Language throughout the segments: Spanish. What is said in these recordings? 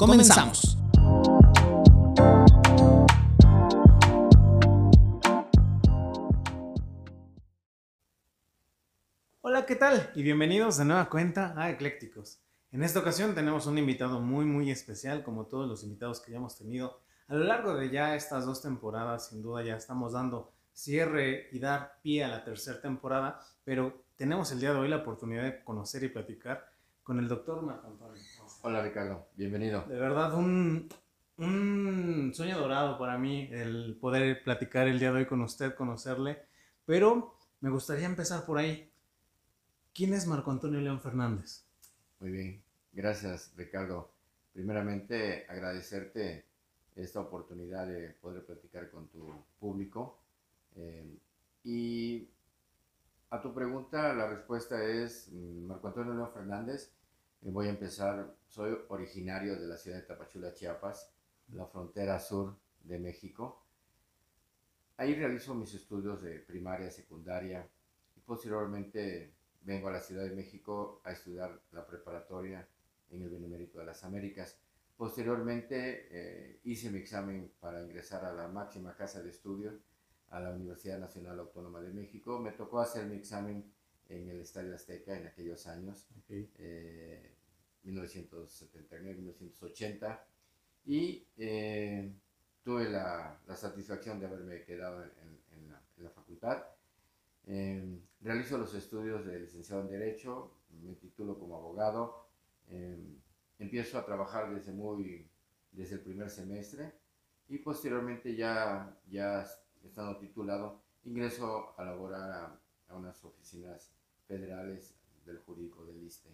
comenzamos. Hola, ¿qué tal? Y bienvenidos de nueva cuenta a Eclécticos. En esta ocasión tenemos un invitado muy, muy especial, como todos los invitados que ya hemos tenido a lo largo de ya estas dos temporadas. Sin duda ya estamos dando cierre y dar pie a la tercera temporada, pero tenemos el día de hoy la oportunidad de conocer y platicar con el doctor Marco. Hola Ricardo, bienvenido. De verdad, un, un sueño dorado para mí el poder platicar el día de hoy con usted, conocerle, pero me gustaría empezar por ahí. ¿Quién es Marco Antonio León Fernández? Muy bien, gracias Ricardo. Primeramente agradecerte esta oportunidad de poder platicar con tu público. Eh, y a tu pregunta, la respuesta es mm, Marco Antonio León Fernández. Voy a empezar, soy originario de la ciudad de Tapachula, Chiapas, la frontera sur de México. Ahí realizo mis estudios de primaria, secundaria y posteriormente vengo a la Ciudad de México a estudiar la preparatoria en el Benemérito de las Américas. Posteriormente eh, hice mi examen para ingresar a la máxima casa de estudios, a la Universidad Nacional Autónoma de México. Me tocó hacer mi examen en el Estadio Azteca en aquellos años, 1979-1980, eh, y eh, tuve la, la, satisfacción de haberme quedado en, en, la, en la, facultad. Eh, realizo los estudios de licenciado en Derecho, me titulo como abogado, empiezo a trabajar desde, muy, desde el primer semestre y posteriormente ya, ya estando titulado, ingreso a laborar a, a unas oficinas federales del jurídico del ISTE.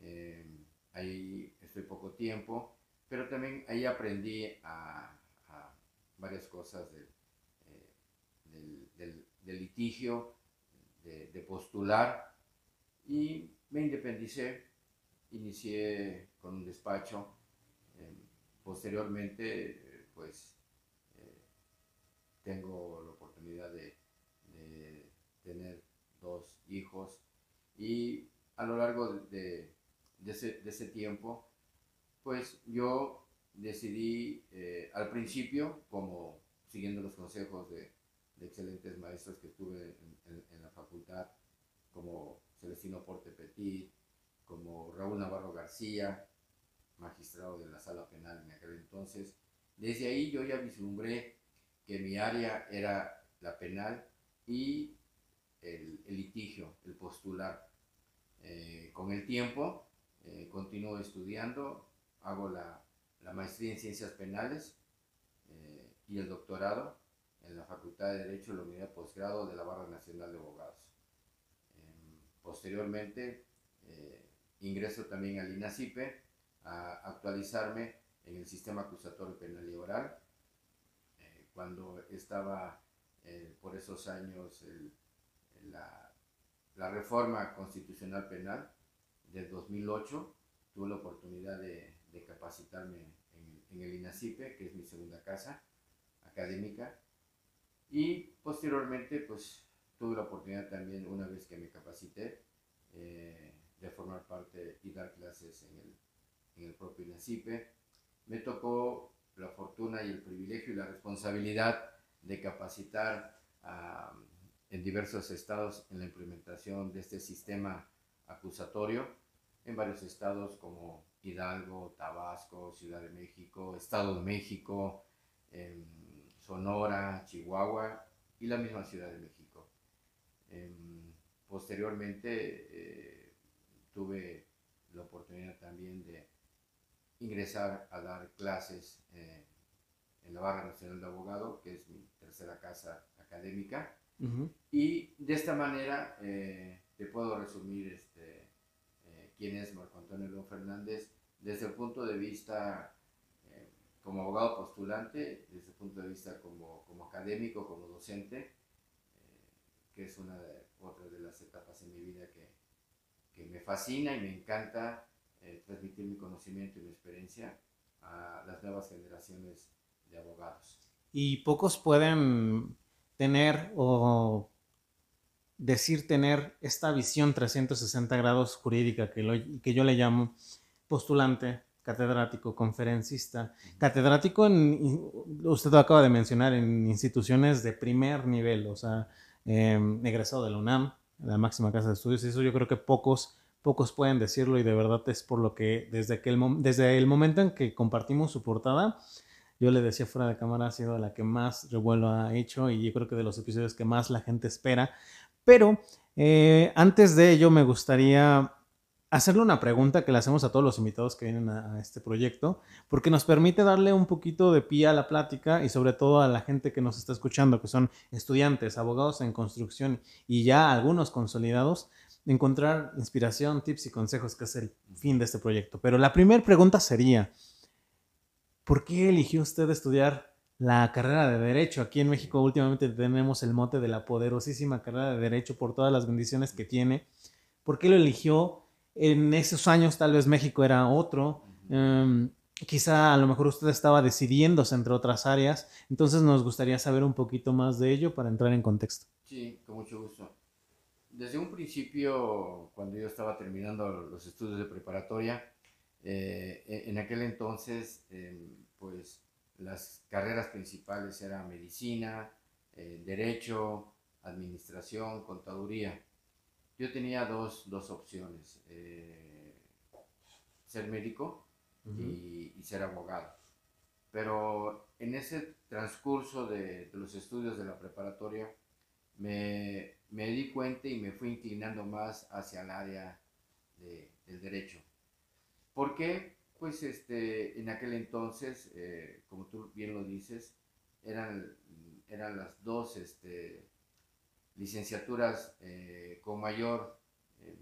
Eh, ahí estoy poco tiempo, pero también ahí aprendí a, varias cosas del, eh, litigio, de, postular y me independicé, inicié con un despacho, eh, posteriormente pues tengo la oportunidad de tener dos hijos y a lo largo de, ese, tiempo, pues yo decidí eh, al principio, como siguiendo los consejos de, excelentes maestros que tuve en, la facultad, como Celestino Porte Petit, como Raúl Navarro García, magistrado de la sala penal en aquel entonces, desde ahí yo ya vislumbré que mi área era la penal y el litigio, el postular. Eh, con el tiempo eh, continúo estudiando, hago la, la, maestría en ciencias penales eh, y el doctorado en la Facultad de Derecho de la Unidad de Posgrado de la Barra Nacional de Abogados. Em, posteriormente ingreso también al INACIPE a actualizarme en el sistema acusatorio penal y oral. cuando estaba por esos años la la reforma constitucional penal del 2008, tuve la oportunidad de, capacitarme en, el INACIPE, que es mi segunda casa académica, y posteriormente pues tuve la oportunidad también, una vez que me capacité, eh, de formar parte y dar clases en el, propio INACIPE. Me tocó la fortuna y el privilegio y la responsabilidad de capacitar a en diversos estados en la implementación de este sistema acusatorio, en varios estados como Hidalgo, Tabasco, Ciudad de México, Estado de México, Sonora, Chihuahua y la misma Ciudad de México. Em, posteriormente eh, tuve la oportunidad también de ingresar a dar clases eh, en la Barra Nacional de Abogado, que es mi tercera casa académica, y de esta manera eh, te puedo resumir este, eh, quién es Marco Antonio León Fernández desde el punto de vista eh, como abogado postulante, desde el punto de vista como, como académico, como docente, que es una de, otra de las etapas en mi vida que, que me fascina y me encanta transmitir mi conocimiento y mi experiencia a las nuevas generaciones de abogados. Y pocos pueden tener o decir tener esta visión 360 grados jurídica que, lo, que yo le llamo postulante, catedrático, conferencista, catedrático en, usted lo acaba de mencionar, en instituciones de primer nivel, o sea, em, egresado de la UNAM, la máxima casa de estudios, eso yo creo que pocos, pocos pueden decirlo y de verdad es por lo que desde, que el, desde el momento en que compartimos su portada, yo le decía fuera de cámara, ha sido la que más revuelo ha hecho y yo creo que de los episodios que más la gente espera. Pero eh, antes de ello me gustaría hacerle una pregunta que le hacemos a todos los invitados que vienen a, este proyecto, porque nos permite darle un poquito de pie a la plática y sobre todo a la gente que nos está escuchando, que son estudiantes, abogados en construcción y ya algunos consolidados, encontrar inspiración, tips y consejos, que es el fin de este proyecto. Pero la primera pregunta sería, ¿por qué eligió usted estudiar la carrera de Derecho? Aquí en México últimamente tenemos el mote de la poderosísima carrera de Derecho por todas las bendiciones que tiene. ¿Por qué lo eligió? en esos años tal vez México era otro. Em, quizá a lo mejor usted estaba decidiéndose entre otras áreas. Entonces nos gustaría saber un poquito más de ello para entrar en contexto. Sí, con mucho gusto. Desde un principio, cuando yo estaba terminando los estudios de preparatoria, eh, e, en aquel entonces, em, pues las carreras principales eran medicina, eh, derecho, administración, contaduría yo tenía dos, dos opciones, eh, ser médico y, ser abogado. Pero en ese transcurso de, los estudios de la preparatoria, me, me, di cuenta y me fui inclinando más hacia el área del derecho. ¿Por qué? Pues este, en aquel entonces, eh, como tú bien lo dices, eran, eran las dos este, licenciaturas eh, con mayor, eh,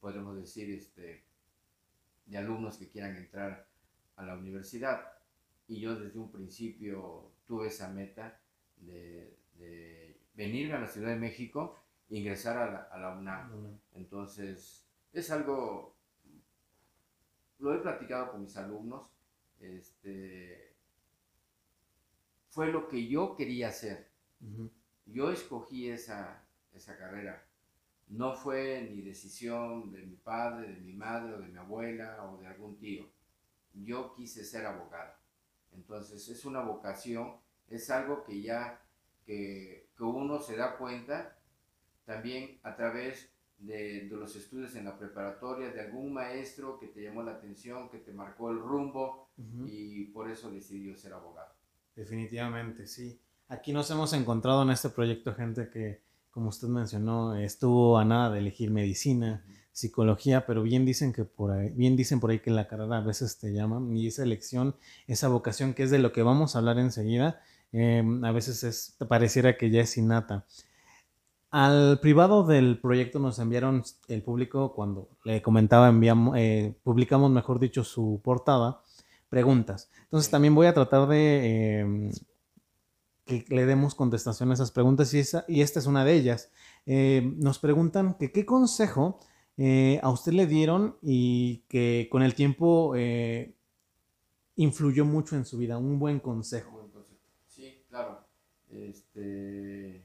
podemos decir, este, de alumnos que quieran entrar a la universidad. Y yo desde un principio tuve esa meta de, de venir a la Ciudad de México e ingresar a la, a la UNAM. Entonces, es algo, lo he platicado con mis alumnos, este, fue lo que yo quería hacer. Yo escogí esa, esa carrera. No fue ni decisión de mi padre, de mi madre, o de mi abuela, o de algún tío. Yo quise ser abogado. Entonces es una vocación, es algo que ya, que, que uno se da cuenta también a través de, de, los estudios en la preparatoria, de algún maestro que te llamó la atención, que te marcó el rumbo y por eso decidió ser abogado. Definitivamente, sí. Aquí nos hemos encontrado en este proyecto gente que, como usted mencionó, estuvo a nada de elegir medicina, psicología, pero bien dicen que por ahí, bien dicen por ahí que la carrera a veces te llaman y esa elección, esa vocación que es de lo que vamos a hablar enseguida, em, a veces es, pareciera que ya es innata. Al privado del proyecto nos enviaron el público cuando le comentaba, enviamos, eh, publicamos, mejor dicho, su portada, preguntas. Entonces también voy a tratar de em, que le demos contestación a esas preguntas y, esa, y esta es una de ellas. Eh, nos preguntan que qué consejo eh, a usted le dieron y que con el tiempo eh, influyó mucho en su vida, un buen consejo. Sí, claro. Este,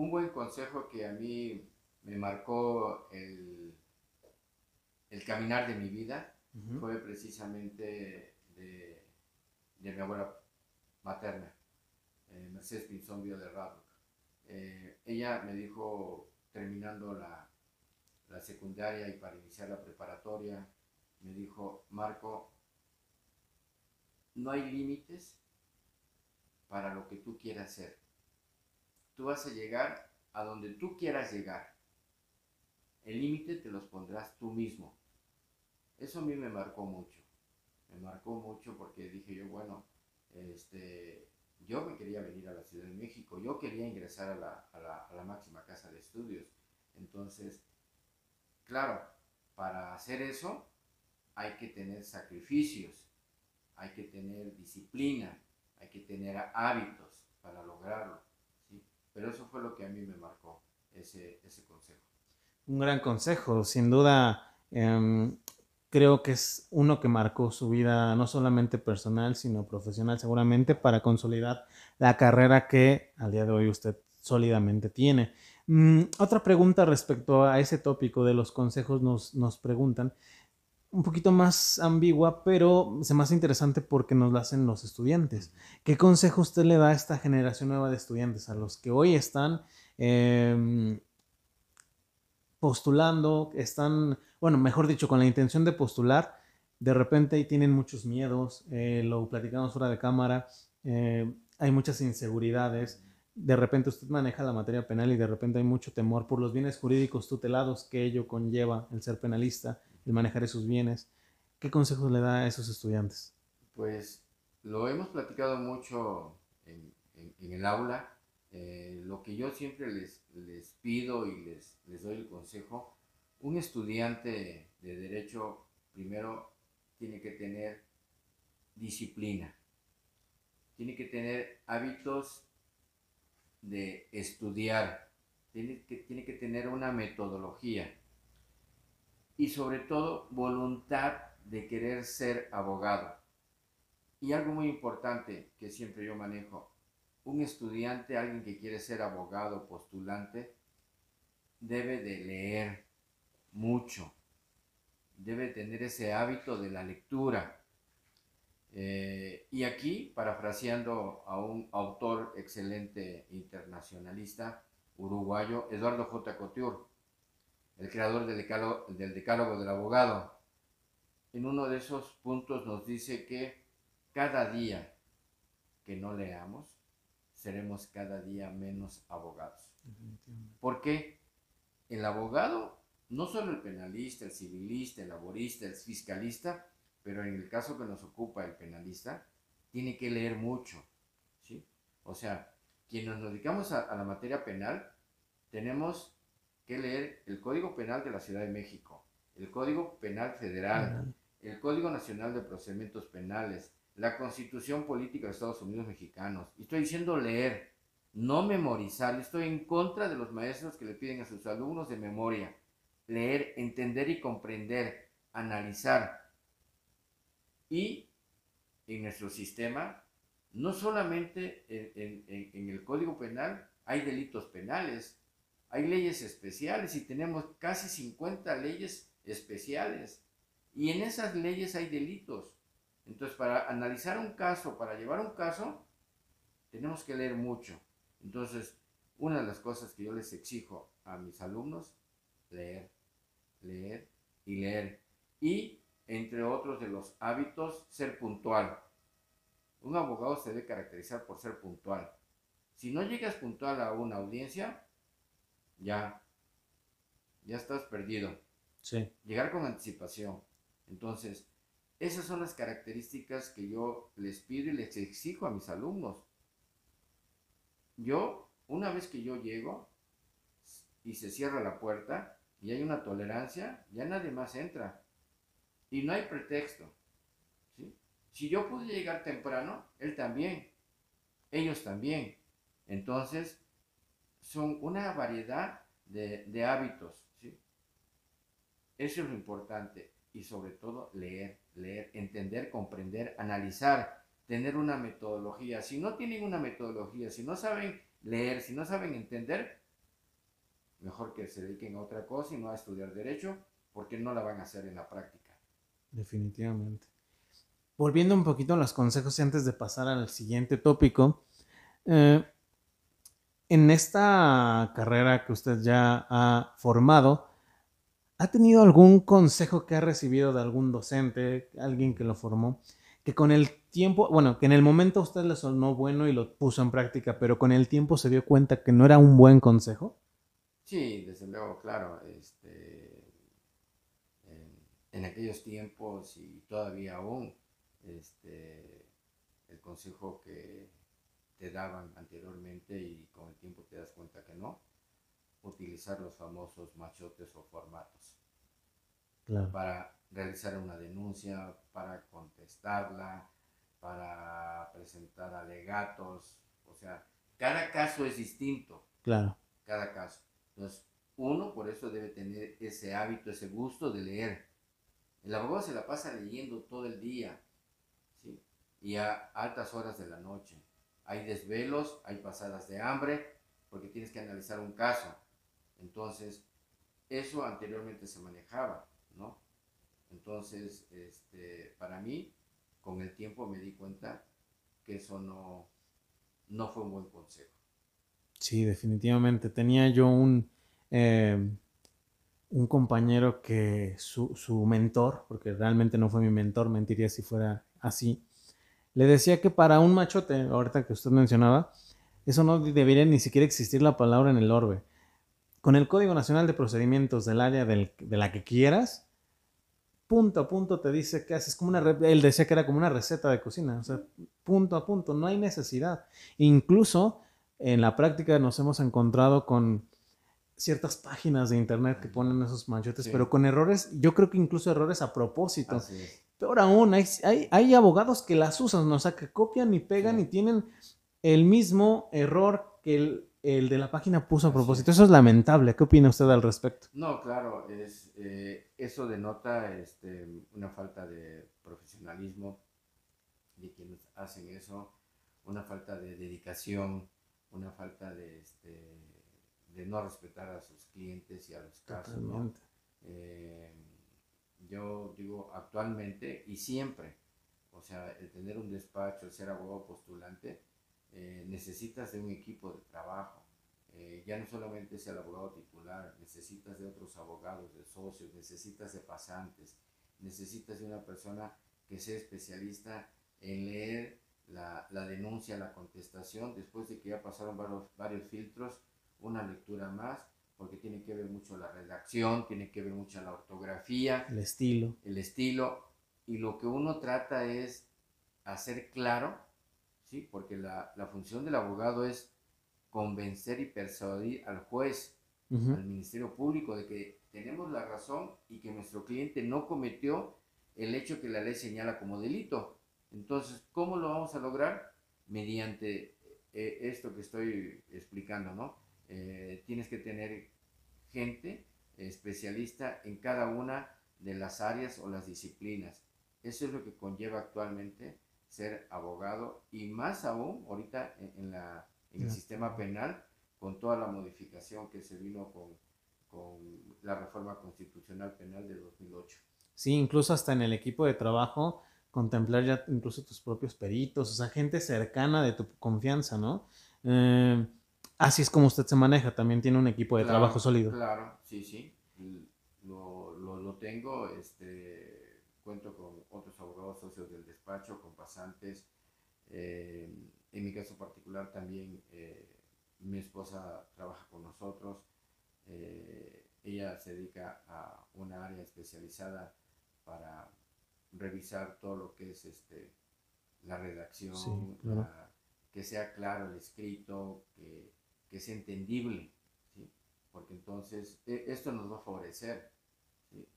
un buen consejo que a mí me marcó el, el caminar de mi vida fue precisamente de, de mi abuela materna eh, Mercedes Pinzón de Radlock. Eh, ella me dijo, terminando la, la secundaria y para iniciar la preparatoria, me dijo, Marco, no hay límites para lo que tú quieras hacer. Tú vas a llegar a donde tú quieras llegar. El límite te los pondrás tú mismo. Eso a mí me marcó mucho. Me marcó mucho porque dije yo, bueno, este, yo me quería venir a la Ciudad de México, yo quería ingresar a la, a la, a la máxima casa de estudios. Entonces, claro, para hacer eso hay que tener sacrificios, hay que tener disciplina, hay que tener hábitos para lograrlo. Pero eso fue lo que a mí me marcó ese, ese consejo. Un gran consejo, sin duda. Em, creo que es uno que marcó su vida no solamente personal, sino profesional seguramente para consolidar la carrera que al día de hoy usted sólidamente tiene. Mm, otra pregunta respecto a ese tópico de los consejos nos, nos preguntan, un poquito más ambigua, pero se más interesante porque nos la hacen los estudiantes. ¿Qué consejo usted le da a esta generación nueva de estudiantes, a los que hoy están em, postulando, están, bueno, mejor dicho, con la intención de postular, de repente tienen muchos miedos, eh, lo platicamos fuera de cámara, eh, hay muchas inseguridades, de repente usted maneja la materia penal y de repente hay mucho temor por los bienes jurídicos tutelados que ello conlleva el ser penalista, el manejar esos bienes. ¿Qué consejos le da a esos estudiantes? Pues lo hemos platicado mucho en, el aula. Eh, lo que yo siempre les, les pido y les, les doy el consejo, un estudiante de derecho primero tiene que tener disciplina, tiene que tener hábitos de estudiar, tiene que, tiene que tener una metodología y sobre todo voluntad de querer ser abogado. Y algo muy importante que siempre yo manejo, un estudiante, alguien que quiere ser abogado, postulante, debe de leer mucho, debe tener ese hábito de la lectura, eh, y aquí, parafraseando a un autor excelente internacionalista uruguayo, Eduardo J. Couture, el creador del decálogo, del decálogo del abogado, en uno de esos puntos nos dice que cada día que no leamos, seremos cada día menos abogados. Porque el abogado, no solo el penalista, el civilista, el laborista, el fiscalista, pero en el caso que nos ocupa el penalista, tiene que leer mucho, ¿sí? O sea, quienes nos dedicamos a, la materia penal, tenemos que leer el Código Penal de la Ciudad de México, el Código Penal Federal, el Código Nacional de Procedimientos Penales, la Constitución Política de Estados Unidos Mexicanos. Y estoy diciendo leer, no memorizar. Estoy en contra de los maestros que le piden a sus alumnos de memoria. Leer, entender y comprender, analizar. Y en nuestro sistema, no solamente en, el Código Penal hay delitos penales, hay leyes especiales y tenemos casi 50 leyes especiales. Y en esas leyes hay delitos. Entonces, para analizar un caso, para llevar un caso, tenemos que leer mucho. Entonces, una de las cosas que yo les exijo a mis alumnos, leer, leer y leer. Y entre otros de los hábitos, ser puntual. Un abogado se debe caracterizar por ser puntual. Si no llegas puntual a una audiencia, ya, ya estás perdido. Sí. Llegar con anticipación. Entonces, esas son las características que yo les pido y les exijo a mis alumnos. Yo, una vez que yo llego y se cierra la puerta y hay una tolerancia, ya nadie más entra. Y no hay pretexto. Si yo pude llegar temprano, él también. Ellos también. Entonces, son una variedad de, hábitos. Eso es lo importante. Y sobre todo, leer, leer, entender, comprender, analizar, tener una metodología. Si no tienen una metodología, si no saben leer, si no saben entender, mejor que se dediquen a otra cosa y no a estudiar derecho, porque no la van a hacer en la práctica. Definitivamente. Volviendo un poquito a los consejos antes de pasar al siguiente tópico, eh, en esta carrera que usted ya ha formado, ¿ha tenido algún consejo que ha recibido de algún docente, alguien que lo formó, que con el tiempo, bueno, que en el momento usted le sonó bueno y lo puso en práctica, pero con el tiempo se dio cuenta que no era un buen consejo? Sí, desde luego, claro. Este, en aquellos tiempos y todavía aún, este, el consejo que te daban anteriormente y con el tiempo te das cuenta que no, utilizar los famosos machotes o formatos para realizar una denuncia, para contestarla, para presentar alegatos, o sea, cada caso es distinto. Claro. Cada caso. Entonces, uno por eso debe tener ese hábito, ese gusto de leer. El abogado se la pasa leyendo todo el día, ¿sí? Y a altas horas de la noche. Hay desvelos, hay pasadas de hambre, porque tienes que analizar un caso. Entonces, eso anteriormente se manejaba, ¿no? Entonces, este, para mí, con el tiempo me di cuenta que eso no, no fue un buen consejo. Sí, definitivamente. Tenía yo un, eh, un compañero que su, su, mentor, porque realmente no fue mi mentor, mentiría si fuera así, le decía que para un machote, ahorita que usted mencionaba, eso no debería ni siquiera existir la palabra en el orbe. Con el Código Nacional de Procedimientos del área del, de la que quieras, punto a punto te dice que haces como una, él decía que era como una receta de cocina, o sea, punto a punto, no hay necesidad. Incluso en la práctica nos hemos encontrado con ciertas páginas de internet que ponen esos machotes, pero con errores, yo creo que incluso errores a propósito. Peor aún, hay, hay, abogados que las usan, o sea, que copian y pegan y tienen el mismo error que el, el de la página puso a propósito. Eso es lamentable. ¿Qué opina usted al respecto? No, claro, es, eh, eso denota este, una falta de profesionalismo de quienes hacen eso, una falta de dedicación, una falta de, este, de no respetar a sus clientes y a los casos. Eh, yo digo actualmente y siempre, o sea, el tener un despacho, el ser abogado postulante, eh, necesitas de un equipo de trabajo. Eh, ya no solamente es el abogado titular, necesitas de otros abogados, de socios, necesitas de pasantes, necesitas de una persona que sea especialista en leer la, la denuncia, la contestación, después de que ya pasaron varios, varios filtros, una lectura más, porque tiene que ver mucho la redacción, tiene que ver mucho la ortografía, el estilo. El estilo, y lo que uno trata es hacer claro ¿sí? Porque la, función del abogado es convencer y persuadir al juez, al Ministerio Público, de que tenemos la razón y que nuestro cliente no cometió el hecho que la ley señala como delito. Entonces, ¿cómo lo vamos a lograr? Mediante eh, esto que estoy explicando, ¿no? Eh, tienes que tener gente especialista en cada una de las áreas o las disciplinas. Eso es lo que conlleva actualmente ser abogado y más aún ahorita en, la, en el sistema penal con toda la modificación que se vino con, con la reforma constitucional penal de 2008. Sí, incluso hasta en el equipo de trabajo contemplar ya incluso tus propios peritos, o sea, gente cercana de tu confianza, ¿no? Eh, así es como usted se maneja, también tiene un equipo de trabajo sólido. Claro, sí, sí, lo, lo, lo tengo, este, cuento con otros abogados socios del despacho, con pasantes. Eh, en mi caso particular también eh, mi esposa trabaja con nosotros. Eh, ella se dedica a una área especializada para revisar todo lo que es este, la redacción, que sea claro el escrito, que, que sea entendible, porque entonces e, esto nos va a favorecer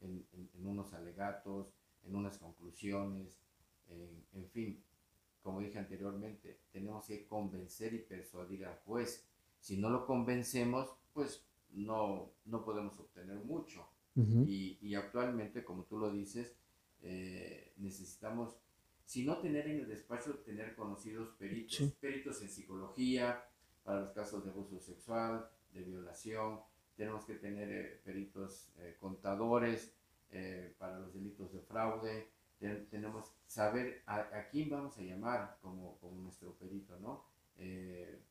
en, en, unos alegatos, en unas conclusiones, en, fin, como dije anteriormente, tenemos que convencer y persuadir al juez. Si no lo convencemos, pues no, no podemos obtener mucho. y, actualmente, como tú lo dices, eh, necesitamos, si no tener en el despacho, tener conocidos peritos, peritos en psicología, para los casos de abuso sexual, de violación, tenemos que tener eh, peritos eh, contadores, eh, para los delitos de fraude, tenemos saber a, quién vamos a llamar como, como nuestro perito, ¿no?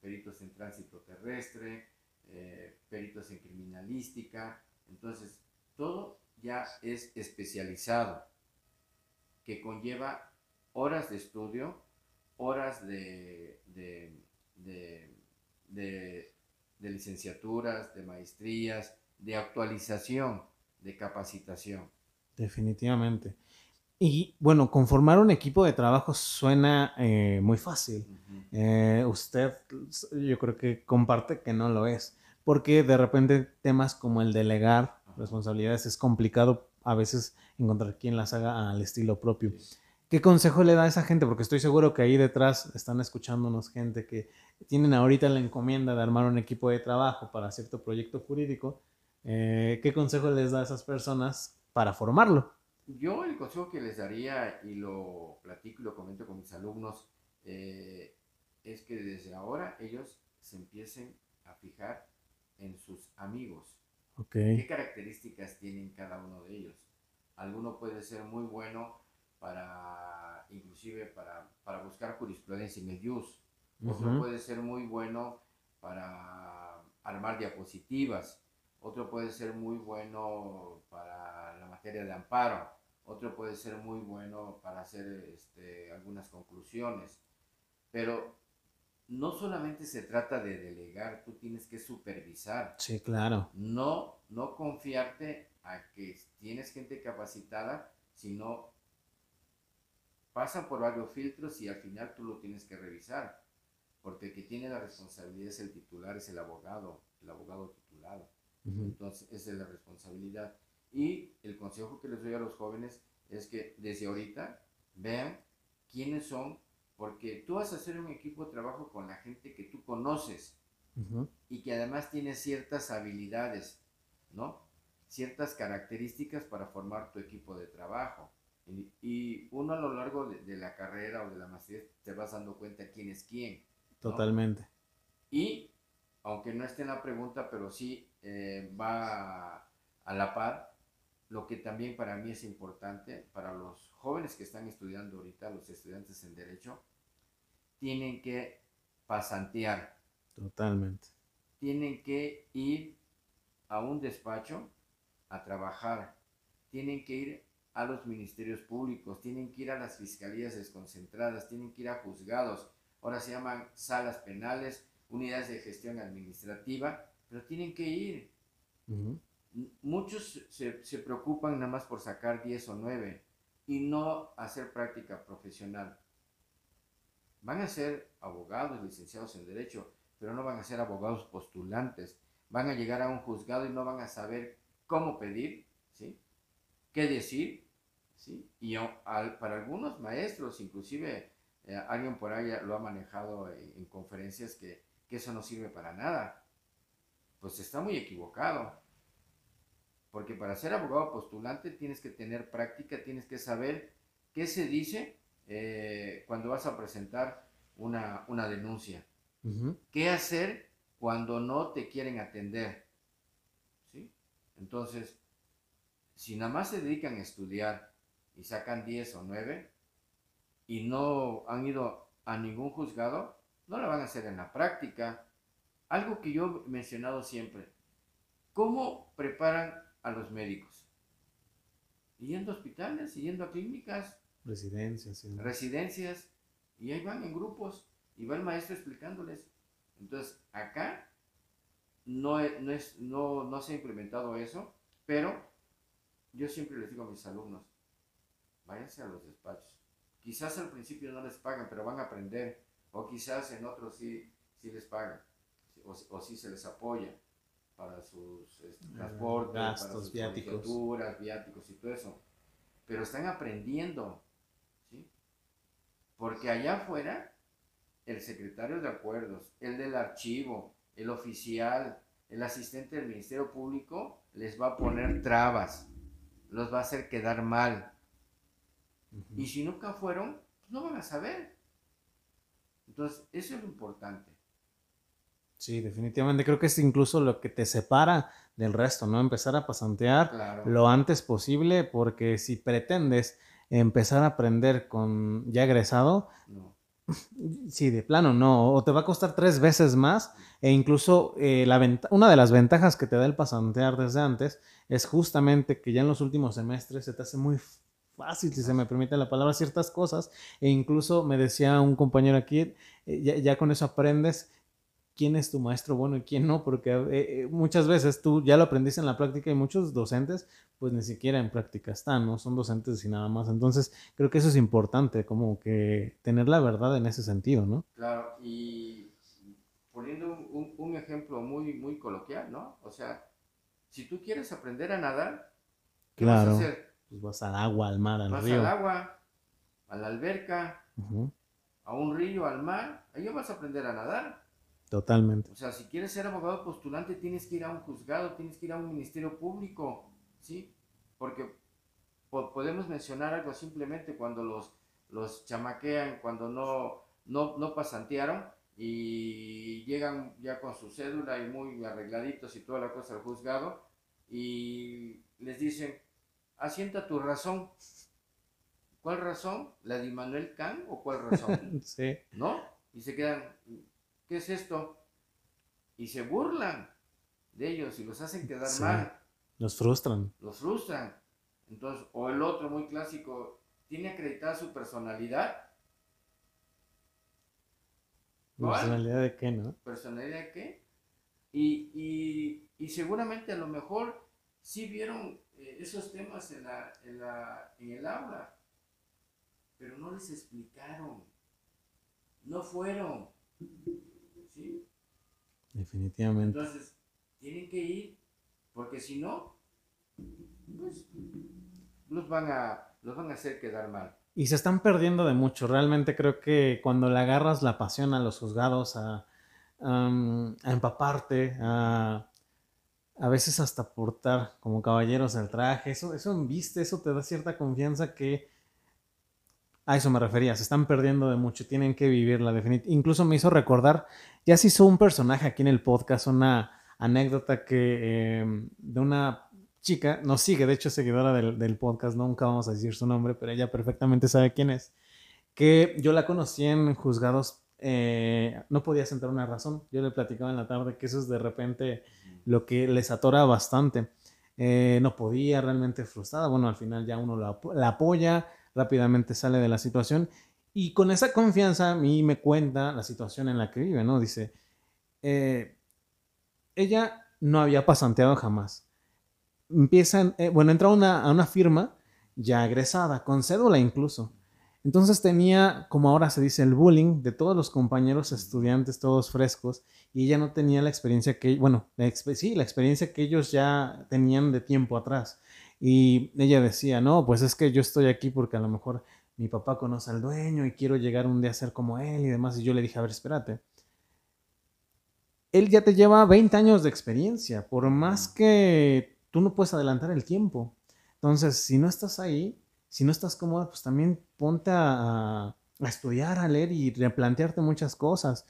Peritos en tránsito terrestre, peritos en criminalística, entonces todo ya es especializado, que conlleva horas de estudio, horas de, de licenciaturas, de maestrías, de actualización de capacitación. Definitivamente. Y bueno, conformar un equipo de trabajo suena eh, muy fácil. Eh, usted, yo creo que comparte que no lo es, porque de repente temas como el delegar responsabilidades es complicado a veces encontrar quien las haga al estilo propio. ¿Qué consejo le da a esa gente? Porque estoy seguro que ahí detrás están escuchándonos gente que tienen ahorita la encomienda de armar un equipo de trabajo para cierto proyecto jurídico. Eh, ¿Qué consejo les da a esas personas para formarlo? Yo el consejo que les daría, y lo platico y lo comento con mis alumnos, eh, es que desde ahora ellos se empiecen a fijar en sus amigos. ¿Qué características tienen cada uno de ellos? Alguno puede ser muy bueno para, inclusive para, para buscar jurisprudencia en el JUS. Otro puede ser muy bueno para armar diapositivas. Otro puede ser muy bueno para la materia de amparo. Otro puede ser muy bueno para hacer este, algunas conclusiones. Pero no solamente se trata de delegar, tú tienes que supervisar. Sí, claro. No, no confiarte a que tienes gente capacitada, sino pasan por varios filtros y al final tú lo tienes que revisar. Porque el que tiene la responsabilidad es el titular, es el abogado, el abogado titulado. Entonces, esa es la responsabilidad. Y el consejo que les doy a los jóvenes es que desde ahorita vean quiénes son porque tú vas a hacer un equipo de trabajo con la gente que tú conoces y que además tiene ciertas habilidades, ¿no? Ciertas características para formar tu equipo de trabajo. Y, uno a lo largo de, la carrera o de la maestría te vas dando cuenta quién es quién. Totalmente. Y, aunque no esté en la pregunta, pero sí eh, va a la par, lo que también para mí es importante, para los jóvenes que están estudiando ahorita, los estudiantes en Derecho, tienen que pasantear. Totalmente. Tienen que ir a un despacho a trabajar. Tienen que ir a los ministerios públicos, tienen que ir a las fiscalías desconcentradas, tienen que ir a juzgados. Ahora se llaman salas penales, unidades de gestión administrativa, pero tienen que ir. Muchos se, se preocupan nada más por sacar 10 o 9 y no hacer práctica profesional. Van a ser abogados, licenciados en Derecho, pero no van a ser abogados postulantes. Van a llegar a un juzgado y no van a saber cómo pedir, ¿sí? ¿Qué decir? ¿Sí? Y para algunos maestros, inclusive eh, alguien por ahí lo ha manejado en, conferencias que, que eso no sirve para nada. Pues está muy equivocado. Porque para ser abogado postulante tienes que tener práctica, tienes que saber qué se dice eh, cuando vas a presentar una, denuncia. ¿Qué hacer cuando no te quieren atender? ¿Sí? Entonces, si nada más se dedican a estudiar y sacan 10 o 9 y no han ido a ningún juzgado, no lo van a hacer en la práctica. Algo que yo he mencionado siempre, ¿cómo preparan a los médicos? Yendo a hospitales, yendo a clínicas, Residencias. Residencias. Y ahí van en grupos y va el maestro explicándoles. Entonces, acá no, no, es, no, no se ha implementado eso, pero yo siempre les digo a mis alumnos, váyanse a los despachos. Quizás al principio no les pagan, pero van a aprender. O quizás en otros sí, sí les pagan. O, o sí se les apoya para sus este, transportes, gastos, para sus viáticos. viáticos y todo eso. Pero están aprendiendo. Porque allá afuera, el secretario de acuerdos, el del archivo, el oficial, el asistente del Ministerio Público, les va a poner trabas, los va a hacer quedar mal. Y si nunca fueron, pues no van a saber. Entonces, eso es lo importante. Sí, definitivamente creo que es incluso lo que te separa del resto, ¿no? Empezar a pasantear lo antes posible, porque si pretendes empezar a aprender con ya egresado, sí, de plano no, o te va a costar tres veces más, e incluso eh, la una de las ventajas que te da el pasantear desde antes es justamente que ya en los últimos semestres se te hace muy fácil, si se me permite la palabra, ciertas cosas, e incluso me decía un compañero aquí, eh, ya con eso aprendes quién es tu maestro bueno y quién no, porque eh, eh, muchas veces tú ya lo aprendiste en la práctica y muchos docentes pues ni siquiera en práctica están, ¿no? Son docentes y nada más. Entonces creo que eso es importante, como que tener la verdad en ese sentido, ¿no? Claro, y poniendo un, ejemplo muy, muy coloquial, ¿no? O sea, si tú quieres aprender a nadar, ¿qué vas a hacer? Pues vas al agua, al mar, al río. Vas al agua, a la alberca, a un río, al mar, ahí vas a aprender a nadar. Totalmente. O sea, si quieres ser abogado postulante, tienes que ir a un juzgado, tienes que ir a un ministerio público, ¿sí? Porque podemos mencionar algo simplemente cuando los, los chamaquean, cuando no, no, no pasantearon y llegan ya con su cédula y muy arregladitos y toda la cosa al juzgado y les dicen, asienta tu razón. ¿Cuál razón? ¿La de Manuel Kant o cuál razón? sí. ¿No? Y se quedan, ¿qué es esto? Y se burlan de ellos y los hacen quedar mal. Los frustran. Los frustran. Entonces, o el otro muy clásico, ¿tiene acreditada su personalidad? ¿Personalidad de qué, no? ¿Personalidad de qué? Y, y, seguramente a lo mejor sí vieron eh, esos temas en, la, en, la, en el aula, pero no les explicaron, no fueron. ¿Sí? Definitivamente. Entonces, tienen que ir, porque si no, pues los van a, los van a hacer quedar mal. Y se están perdiendo de mucho. Realmente creo que cuando le agarras la pasión a los juzgados, a, a empaparte, a, a veces hasta portar como caballeros el traje, eso, eso viste, eso te da cierta confianza que a eso me refería, se están perdiendo de mucho, tienen que vivirla definitivamente. Incluso me hizo recordar, ya se hizo un personaje aquí en el podcast, una anécdota que em, de una chica, nos sigue, de hecho seguidora del, podcast, nunca vamos a decir su nombre, pero ella perfectamente sabe quién es, que yo la conocí en juzgados, eh, no podía sentar una razón, yo le platicaba en la tarde que eso es de repente lo que les atora bastante, eh, no podía, realmente frustrada, bueno, al final ya uno la, apoya, rápidamente sale de la situación. Y con esa confianza a mí me cuenta la situación en la que vive, ¿no? Dice, eh, ella no había pasanteado jamás. Empiezan, bueno, entra una, a una firma ya egresada, con cédula incluso. Entonces tenía, como ahora se dice, el bullying de todos los compañeros estudiantes, todos frescos, y ella no tenía la experiencia que, bueno, sí, la experiencia que ellos ya tenían de tiempo atrás. Y ella decía, no, pues es que yo estoy aquí porque a lo mejor mi papá conoce al dueño y quiero llegar un día a ser como él y demás. Y yo le dije, a ver, espérate. Él ya te lleva 20 años de experiencia, por más que tú no puedes adelantar el tiempo. Entonces, si no estás ahí, si no estás cómoda, pues también ponte a, estudiar, a leer y replantearte muchas cosas.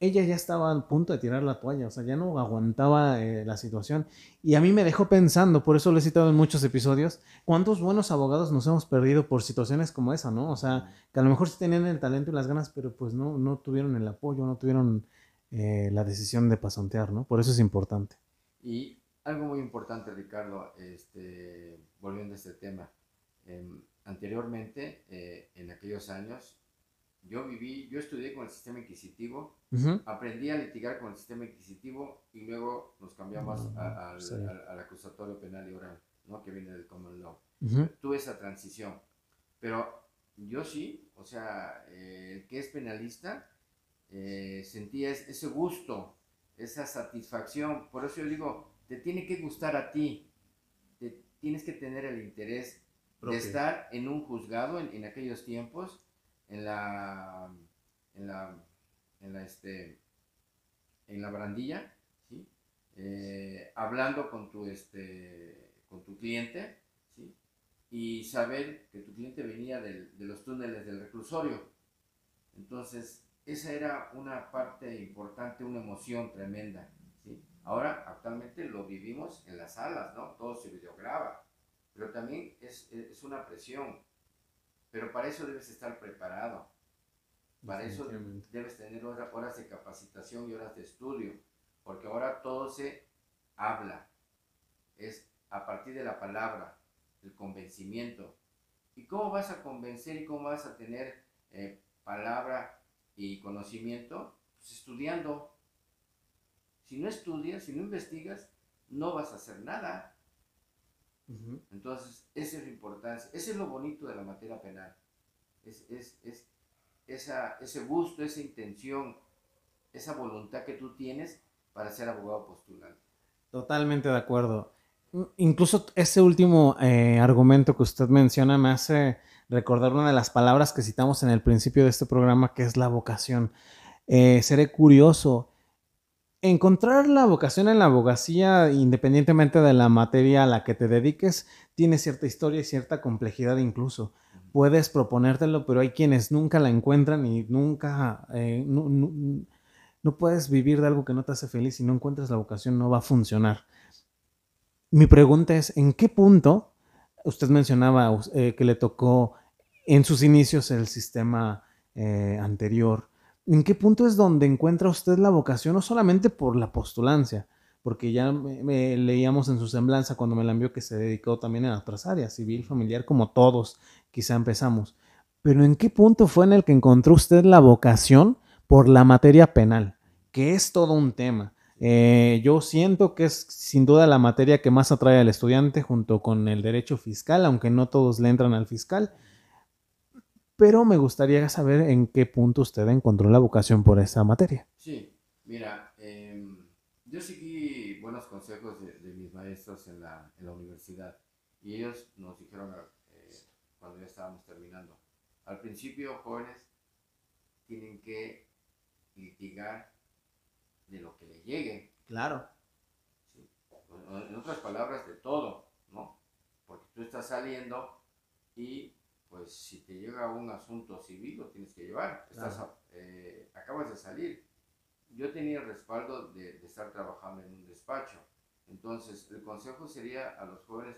Ella ya estaba a punto de tirar la toalla, o sea, ya no aguantaba eh, la situación. Y a mí me dejó pensando, por eso lo he citado en muchos episodios, cuántos buenos abogados nos hemos perdido por situaciones como esa, ¿no? O sea, que a lo mejor sí tenían el talento y las ganas, pero pues no, no tuvieron el apoyo, no tuvieron eh, la decisión de pasantear, ¿no? Por eso es importante. Y algo muy importante, Ricardo, este, volviendo a este tema. Em, anteriormente, eh, en aquellos años, yo viví, yo estudié con el sistema inquisitivo, aprendí a litigar con el sistema inquisitivo y luego nos cambiamos al, acusatorio penal y oral, ¿no? que viene del common law. Tuve esa transición, pero yo sí, o sea, eh, el que es penalista, eh, sentía ese gusto, esa satisfacción. Por eso yo digo, te tiene que gustar a ti, te, tienes que tener el interés de estar en un juzgado en, aquellos tiempos, en la, en la, en la, este, en la barandilla, ¿sí? Eh, hablando con tu, este, con tu cliente, ¿sí? y saber que tu cliente venía de los túneles del reclusorio. Entonces, esa era una parte importante, una emoción tremenda. Ahora, actualmente lo vivimos en las salas, ¿no? Todo se videograba, pero también es, es una presión. Pero para eso debes estar preparado. Para eso debes tener horas de capacitación y horas de estudio, porque ahora todo se habla. Es a partir de la palabra, el convencimiento. ¿Y cómo vas a convencer y cómo vas a tener eh, palabra y conocimiento? Pues estudiando, si no estudias, si no investigas, no vas a hacer nada. Entonces, esa es la importancia, ese es lo bonito de la materia penal. Es, esa, ese gusto, esa intención, esa voluntad que tú tienes para ser abogado postulante. Totalmente de acuerdo. Incluso ese último eh, argumento que usted menciona me hace recordar una de las palabras que citamos en el principio de este programa, que es la vocación. Eh, seré curioso. Encontrar la vocación en la abogacía, independientemente de la materia a la que te dediques, tiene cierta historia y cierta complejidad incluso. Puedes proponértelo, pero hay quienes nunca la encuentran y nunca, eh, no, no puedes vivir de algo que no te hace feliz. Si no encuentras la vocación, no va a funcionar. Mi pregunta es, ¿en qué punto usted mencionaba eh, que le tocó en sus inicios el sistema eh, anterior? ¿En qué punto es donde encuentra usted la vocación, no solamente por la postulancia? Porque ya me, leíamos en su semblanza cuando me la envió que se dedicó también a otras áreas, civil, familiar, como todos quizá empezamos. Pero ¿en qué punto fue en el que encontró usted la vocación por la materia penal? Que es todo un tema. Eh, yo siento que es sin duda la materia que más atrae al estudiante junto con el derecho fiscal, aunque no todos le entran al fiscal. Pero me gustaría saber en qué punto usted encontró la vocación por esa materia. Sí, mira, em, yo seguí buenos consejos de, mis maestros en la, en la, universidad y ellos nos dijeron eh, cuando ya estábamos terminando, al principio jóvenes tienen que litigar de lo que le llegue. Claro. En otras palabras, de todo, ¿no? Porque tú estás saliendo y pues si te llega un asunto civil lo tienes que llevar. Estás, eh, acabas de salir. Yo tenía el respaldo de, de, estar trabajando en un despacho. Entonces, el consejo sería a los jóvenes,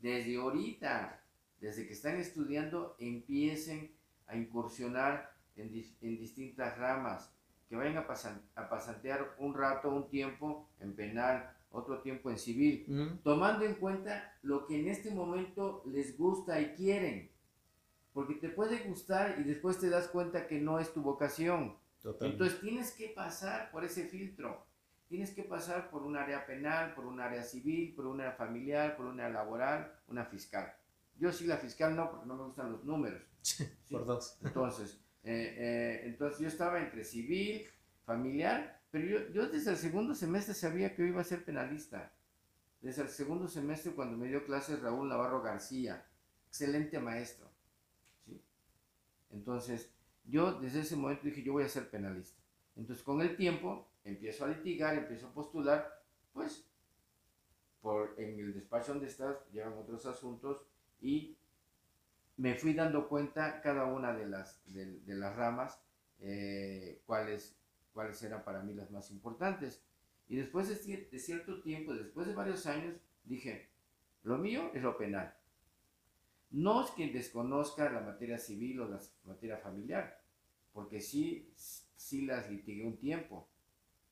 desde ahorita, desde que están estudiando, empiecen a incursionar en, en distintas ramas que vayan a, a pasantear un rato, un tiempo en penal, otro tiempo en civil, tomando en cuenta lo que en este momento les gusta y quieren. Porque te puede gustar y después te das cuenta que no es tu vocación. Entonces tienes que pasar por ese filtro. Tienes que pasar por un área penal, por un área civil, por una área familiar, por una área laboral, una fiscal. Yo sí la fiscal no, porque no me gustan los números. Por dos. Entonces, eh, eh, entonces yo estaba entre civil, familiar, pero yo, yo, desde el segundo semestre sabía que yo iba a ser penalista. Desde el segundo semestre cuando me dio clases Raúl Navarro García, excelente maestro. Entonces yo desde ese momento dije yo voy a ser penalista. Entonces con el tiempo empiezo a litigar, empiezo a postular, pues por, en el despacho donde estás llevan otros asuntos y me fui dando cuenta cada una de las, de, las ramas, eh, cuáles, cuáles eran para mí las más importantes. Y después de, de, cierto tiempo, después de varios años, dije, lo mío es lo penal. No es quien desconozca la materia civil o la materia familiar, porque sí, sí las litigué un tiempo,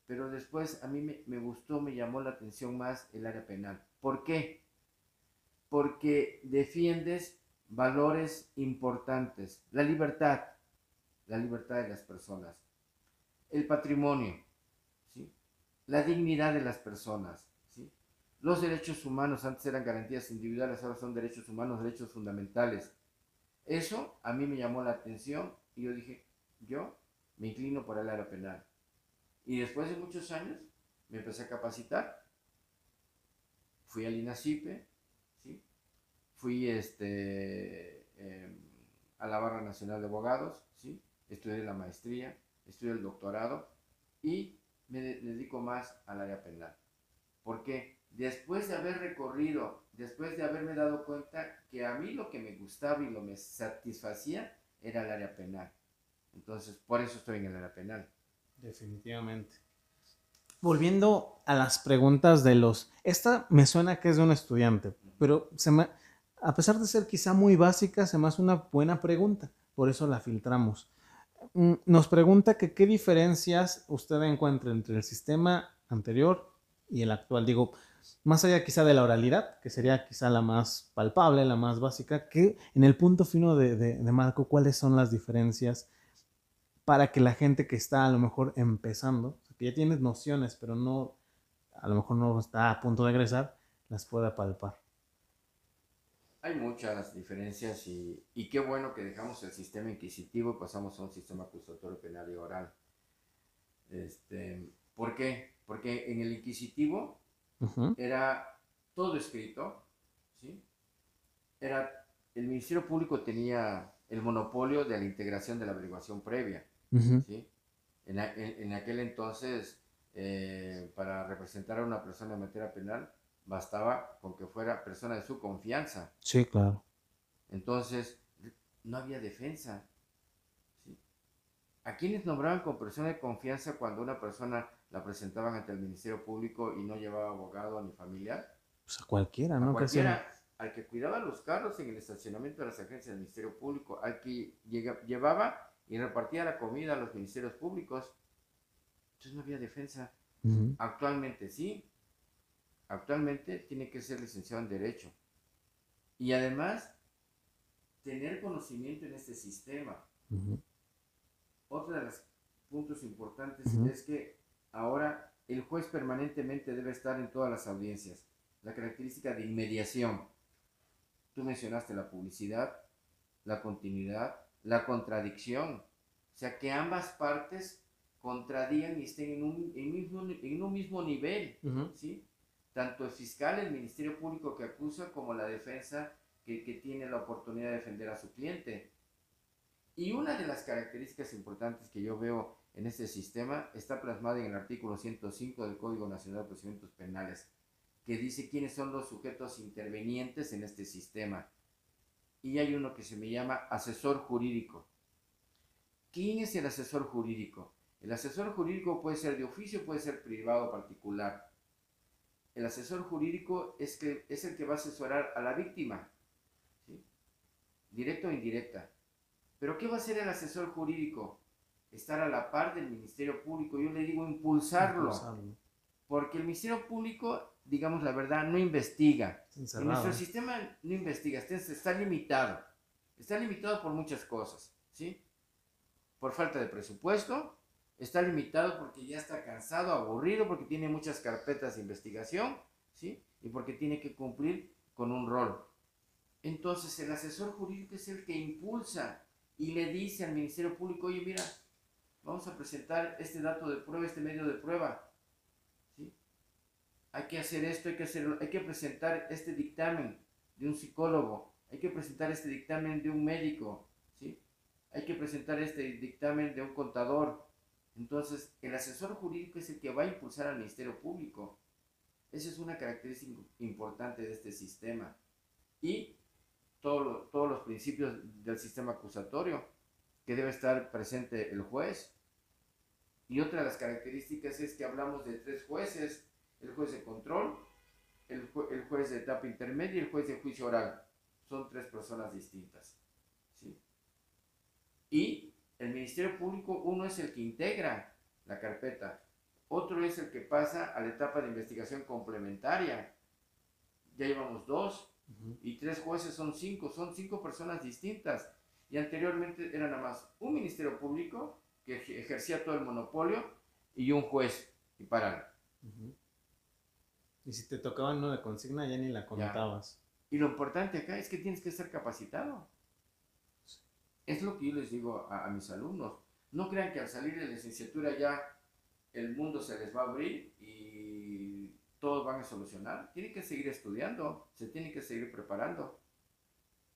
pero después a mí me, me gustó, me llamó la atención más el área penal. ¿Por qué? Porque defiendes valores importantes. La libertad, la libertad de las personas. El patrimonio, ¿sí? la dignidad de las personas. ¿Sí? Los derechos humanos antes eran garantías individuales, ahora son derechos humanos, derechos fundamentales. Eso a mí me llamó la atención y yo dije, yo me inclino por el área penal. Y después de muchos años me empecé a capacitar. Fui al INACIPE, fui este, em, a la Barra Nacional de Abogados, ¿sí? estudié la maestría, estudié el doctorado y me dedico más al área penal. Porque después de haber recorrido, después de haberme dado cuenta que a mí lo que me gustaba y lo me satisfacía era el área penal. Entonces, por eso estoy en el área penal. Definitivamente. Volviendo a las preguntas de los... Esta me suena que es de un estudiante, pero se me, a pesar de ser quizá muy básica, se me hace una buena pregunta, por eso la filtramos. Mm, nos pregunta que qué diferencias usted encuentra entre el sistema anterior y el actual. Digo, más allá quizá de la oralidad, que sería quizá la más palpable, la más básica, que en el punto fino de, Marco, ¿cuáles son las diferencias para que la gente que está a lo mejor empezando, que ya tiene nociones, pero no, a lo mejor no está a punto de egresar, las pueda palpar? Hay muchas diferencias y, y, qué bueno que dejamos el sistema inquisitivo y pasamos a un sistema acusatorio penal y oral. Este, ¿Por qué? Porque en el inquisitivo era todo escrito, ¿sí? Era el Ministerio Público tenía el monopolio de la integración de la averiguación previa. ¿sí? en, en, aquel entonces, eh, para representar a una persona en materia penal, bastaba con que fuera persona de su confianza. Sí, claro. Entonces, no había defensa. ¿A quiénes nombraban como persona de confianza cuando una persona la presentaban ante el Ministerio Público y no llevaba abogado ni familiar? Pues a cualquiera, ¿no? A cualquiera, al que cuidaba los carros en el estacionamiento de las agencias del Ministerio Público, al que llevaba y repartía la comida a los ministerios públicos. Entonces no había defensa. Actualmente sí. Actualmente tiene que ser licenciado en Derecho. Y además, tener conocimiento en este sistema. Otro de los puntos importantes es que ahora el juez permanentemente debe estar en todas las audiencias. La característica de inmediación. Tú mencionaste la publicidad, la continuidad, la contradicción. O sea, que ambas partes contradigan y estén en un, mismo, en un mismo nivel. ¿sí? Tanto el fiscal, el Ministerio Público que acusa, como la defensa que, que tiene la oportunidad de defender a su cliente. Y una de las características importantes que yo veo en este sistema está plasmada en el artículo 105 del Código Nacional de Procedimientos Penales, que dice quiénes son los sujetos intervenientes en este sistema. Y hay uno que se me llama asesor jurídico. ¿Quién es el asesor jurídico? El asesor jurídico puede ser de oficio, puede ser privado o particular. El asesor jurídico es, que, es el que va a asesorar a la víctima, ¿sí? directa o indirecta. Pero ¿qué va a hacer el asesor jurídico? Estar a la par del Ministerio Público. Yo le digo impulsarlo. Porque el Ministerio Público, digamos la verdad, no investiga. En nuestro sistema no investiga, está, limitado. Está limitado por muchas cosas, ¿sí? Por falta de presupuesto, está limitado porque ya está cansado, aburrido, porque tiene muchas carpetas de investigación, ¿sí? Y porque tiene que cumplir con un rol. Entonces el asesor jurídico es el que impulsa y le dice al Ministerio Público, oye, mira, vamos a presentar este dato de prueba, este medio de prueba. ¿sí? Hay que hacer esto, hay que hay que presentar este dictamen de un psicólogo, hay que presentar este dictamen de un médico, ¿sí? hay que presentar este dictamen de un contador. Entonces, el asesor jurídico es el que va a impulsar al Ministerio Público. Esa es una característica importante de este sistema. Y todos los principios del sistema acusatorio, que debe estar presente el juez. Y otra de las características es que hablamos de tres jueces, el juez de control, el, el juez de etapa intermedia y el juez de juicio oral. Son tres personas distintas. ¿sí? Y el Ministerio Público, uno es el que integra la carpeta, otro es el que pasa a la etapa de investigación complementaria. Ya llevamos dos, y tres jueces son cinco, son cinco personas distintas. Y anteriormente era nada más un ministerio público que ejercía todo el monopolio y un juez y paran. Y si te tocaban uno de consigna ya ni la contabas. Y lo importante acá es que tienes que ser capacitado. Es lo que yo les digo a, a mis alumnos. No crean que al salir de la licenciatura ya el mundo se les va a abrir y todos van a solucionar. Tienen que seguir estudiando, se tienen que seguir preparando.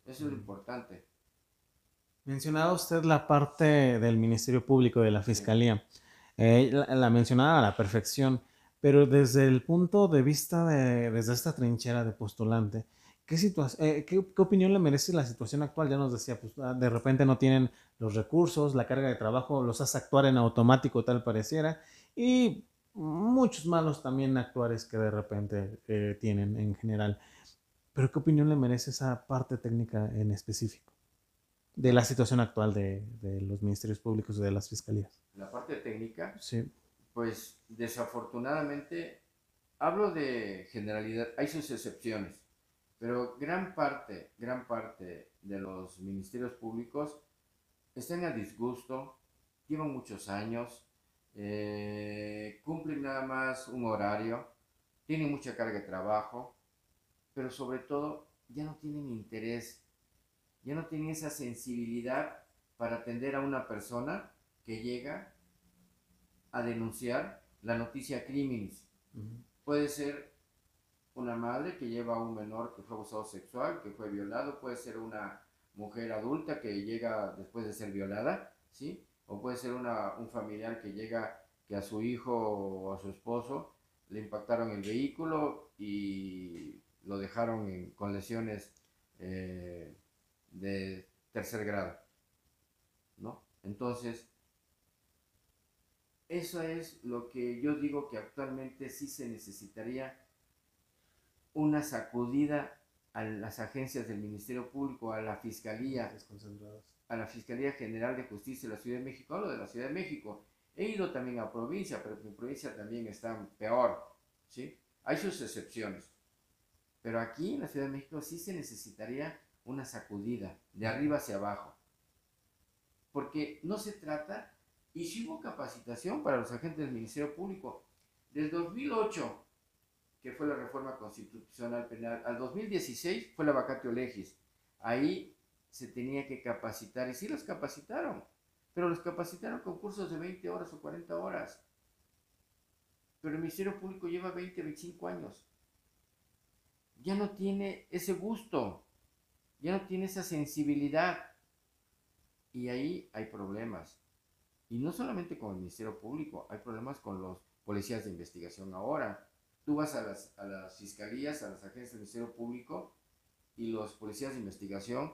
Eso es lo importante. Mencionaba usted la parte del Ministerio Público, de la Fiscalía. Eh, la, mencionaba a la perfección, pero desde el punto de vista de, desde esta trinchera de postulante, ¿qué, eh, ¿qué, ¿qué, opinión le merece la situación actual? Ya nos decía, pues ah, de repente no tienen los recursos, la carga de trabajo los hace actuar en automático, tal pareciera, y muchos malos también actuales que de repente eh, tienen en general. Pero ¿qué opinión le merece esa parte técnica en específico de la situación actual de, de los ministerios públicos y de las fiscalías? La parte técnica, sí. pues desafortunadamente, hablo de generalidad, hay sus excepciones, pero gran parte, gran parte de los ministerios públicos están a disgusto, llevan muchos años, eh, cumplen nada más un horario, tienen mucha carga de trabajo, pero sobre todo ya no tienen interés, ya no tienen esa sensibilidad para atender a una persona que llega a denunciar la noticia criminis. Puede ser una madre que lleva a un menor que fue abusado sexual, que fue violado, puede ser una mujer adulta que llega después de ser violada, ¿sí? O puede ser una, un familiar que llega que a su hijo o a su esposo le impactaron el vehículo y lo dejaron con lesiones eh, de tercer grado, ¿no? Entonces, eso es lo que yo digo que actualmente sí se necesitaría una sacudida a las agencias del Ministerio Público, a la Fiscalía, a la Fiscalía General de Justicia de la Ciudad de México, o de la Ciudad de México. He ido también a provincia, pero mi provincia también está peor, ¿sí? Hay sus excepciones. Pero aquí en la Ciudad de México sí se necesitaría una sacudida, de arriba hacia abajo. Porque no se trata, y si hubo capacitación para los agentes del Ministerio Público. Del 2008 que fue la reforma constitucional penal. Al 2016 fue la vacatio legis. Ahí se tenía que capacitar y sí los capacitaron, pero los capacitaron con cursos de 20 horas o 40 horas. Pero el Ministerio Público lleva 20, 25 años. Ya no tiene ese gusto, ya no tiene esa sensibilidad. Y ahí hay problemas. Y no solamente con el Ministerio Público, hay problemas con los policías de investigación ahora Tú vas a las, a las fiscalías, a las agencias del Ministerio Público y los policías de investigación,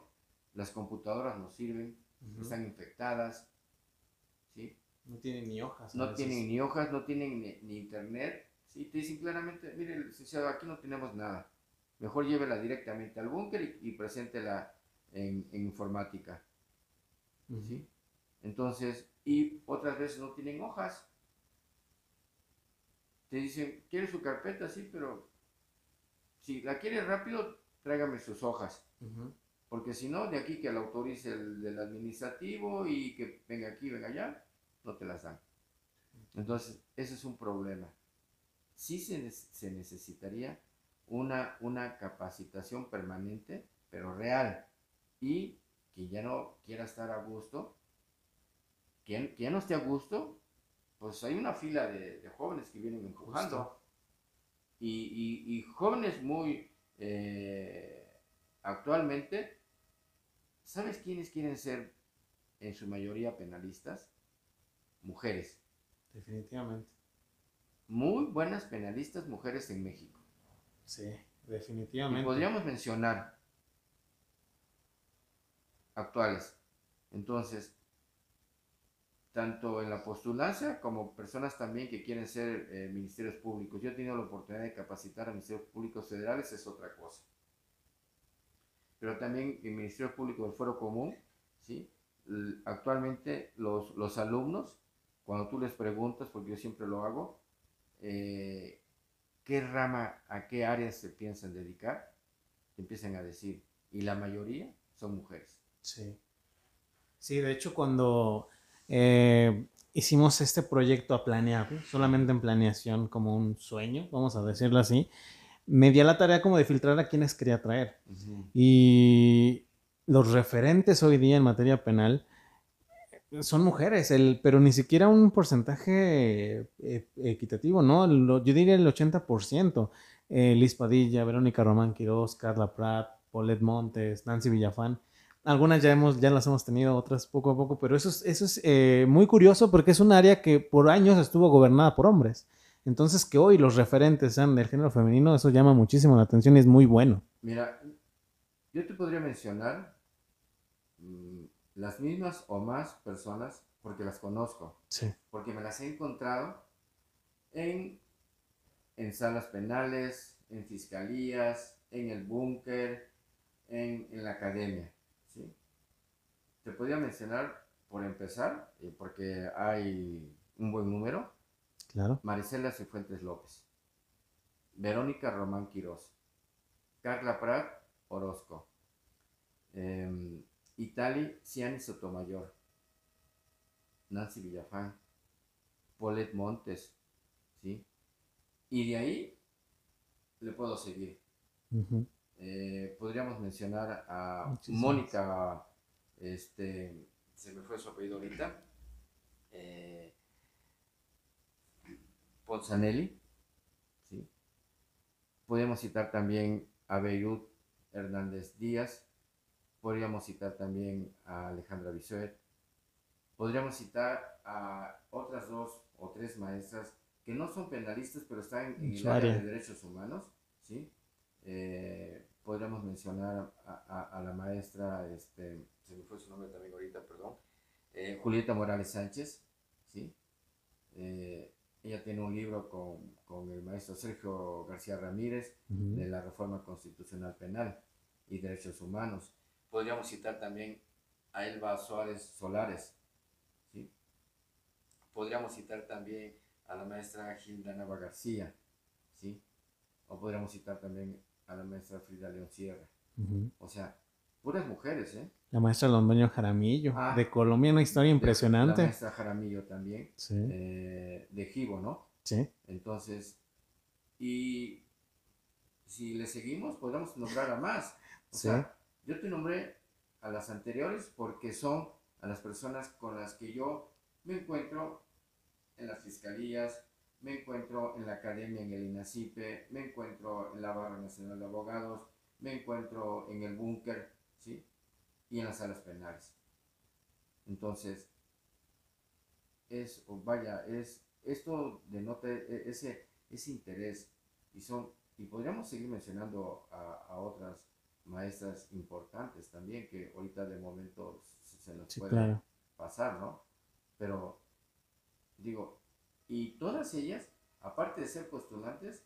las computadoras no sirven, están infectadas, ¿sí? No tienen ni hojas. No tienen ni hojas, no tienen ni, internet, ¿sí? Te dicen claramente, mire, licenciado, aquí no tenemos nada. Mejor llévela directamente al búnker y, preséntela en, en informática, ¿sí? Entonces, y otras veces no tienen hojas, te dicen, ¿quiere su carpeta? Sí, pero si la quiere rápido, tráigame sus hojas. Porque si no, de aquí que la autorice el del administrativo y que venga aquí, venga allá, no te las dan. Entonces, ese es un problema. Sí se, se necesitaría una, una capacitación permanente, pero real. Y que ya no quiera estar a gusto, que, que ya no esté a gusto, pues hay una fila de, jóvenes que vienen empujando. Y, jóvenes muy eh, actualmente, ¿sabes quiénes quieren ser en su mayoría penalistas? Mujeres. Definitivamente. Muy buenas penalistas mujeres en México. Sí, definitivamente. podríamos mencionar actuales. Entonces, tanto en la postulancia como personas también que quieren ser eh, ministerios públicos. Yo he tenido la oportunidad de capacitar a ministerios públicos federales, es otra cosa. Pero también el Ministerio Público del Foro Común, ¿sí? actualmente los, los alumnos, cuando tú les preguntas, porque yo siempre lo hago, eh, qué rama, a qué áreas se piensan dedicar, te empiezan a decir, y la mayoría son mujeres. Sí. Sí, de hecho cuando eh, hicimos este proyecto a planear, solamente en planeación, como un sueño, vamos a decirlo así. Me di la tarea como de filtrar a quienes quería traer. Y los referentes hoy día en materia penal son mujeres, el, pero ni siquiera un porcentaje eh, equitativo, ¿no? yo diría el 80%. Eh, Liz Padilla, Verónica Román Quiroz, Carla Pratt, Paulette Montes, Nancy Villafán. Algunas ya, hemos, ya las hemos tenido, otras poco a poco, pero eso es, eso es eh, muy curioso porque es un área que por años estuvo gobernada por hombres. Entonces, que hoy los referentes sean del género femenino, eso llama muchísimo la atención y es muy bueno. Mira, yo te podría mencionar mm, las mismas o más personas porque las conozco. Sí. Porque me las he encontrado en, en salas penales, en fiscalías, en el búnker, en, en la academia. Te podría mencionar, por empezar, eh, porque hay un buen número. Claro. Maricela Cifuentes López. Verónica Román Quirós. Carla Prat Orozco. Eh, Itali Ciani Sotomayor. Nancy Villafán. Paulette Montes. ¿sí? Y de ahí le puedo seguir. Eh, podríamos mencionar a Mónica este, se me fue su apellido ahorita, eh, podemos citar también a Beirut Hernández Díaz, podríamos citar también a Alejandra Bisuet, podríamos citar a otras dos o tres maestras que no son penalistas, pero están en, el área de derechos humanos, ¿sí? Eh, podríamos mencionar a, la maestra, este, se me fue su nombre también ahorita, perdón, eh, Julieta Morales Sánchez, ¿sí? Eh, ella tiene un libro con, con, el maestro Sergio García Ramírez de la Reforma Constitucional Penal y Derechos Humanos. Podríamos citar también a Elba Suárez Solares. ¿sí? Podríamos citar también a la maestra Gilda Nava García. ¿sí? O podríamos citar también a la maestra Frida León Sierra. O sea, puras mujeres, ¿eh? La maestra Londoño Jaramillo, ah, de Colombia, una historia impresionante. La maestra Jaramillo también, sí. Eh, de Gibo, ¿no? Sí. Entonces, y si le seguimos, podemos nombrar a más. O sea, yo te nombré a las anteriores porque son a las personas con las que yo me encuentro en las fiscalías, me encuentro en la academia en el INACIPE, me encuentro en la Barra Nacional de Abogados, me encuentro en el búnker, ¿sí? Y en las salas penales. Entonces, es, vaya, es, esto denota e, ese, ese interés y son, y podríamos seguir mencionando a, otras maestras importantes también que ahorita de momento se nos puede pasar, ¿no? Pero digo, y todas ellas, aparte de ser postulantes,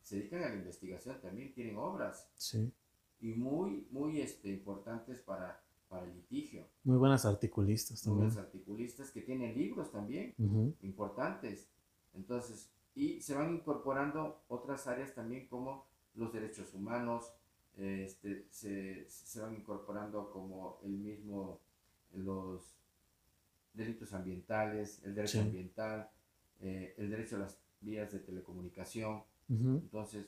se dedican a la investigación, también tienen obras. Sí. Y muy, muy este, importantes para, para el litigio. Muy buenas articulistas también. Muy buenas articulistas que tienen libros también importantes. Entonces, y se van incorporando otras áreas también como los derechos humanos, este, se, se, van incorporando como el mismo, los delitos ambientales, el derecho ambiental, eh, el derecho a las vías de telecomunicación. Entonces,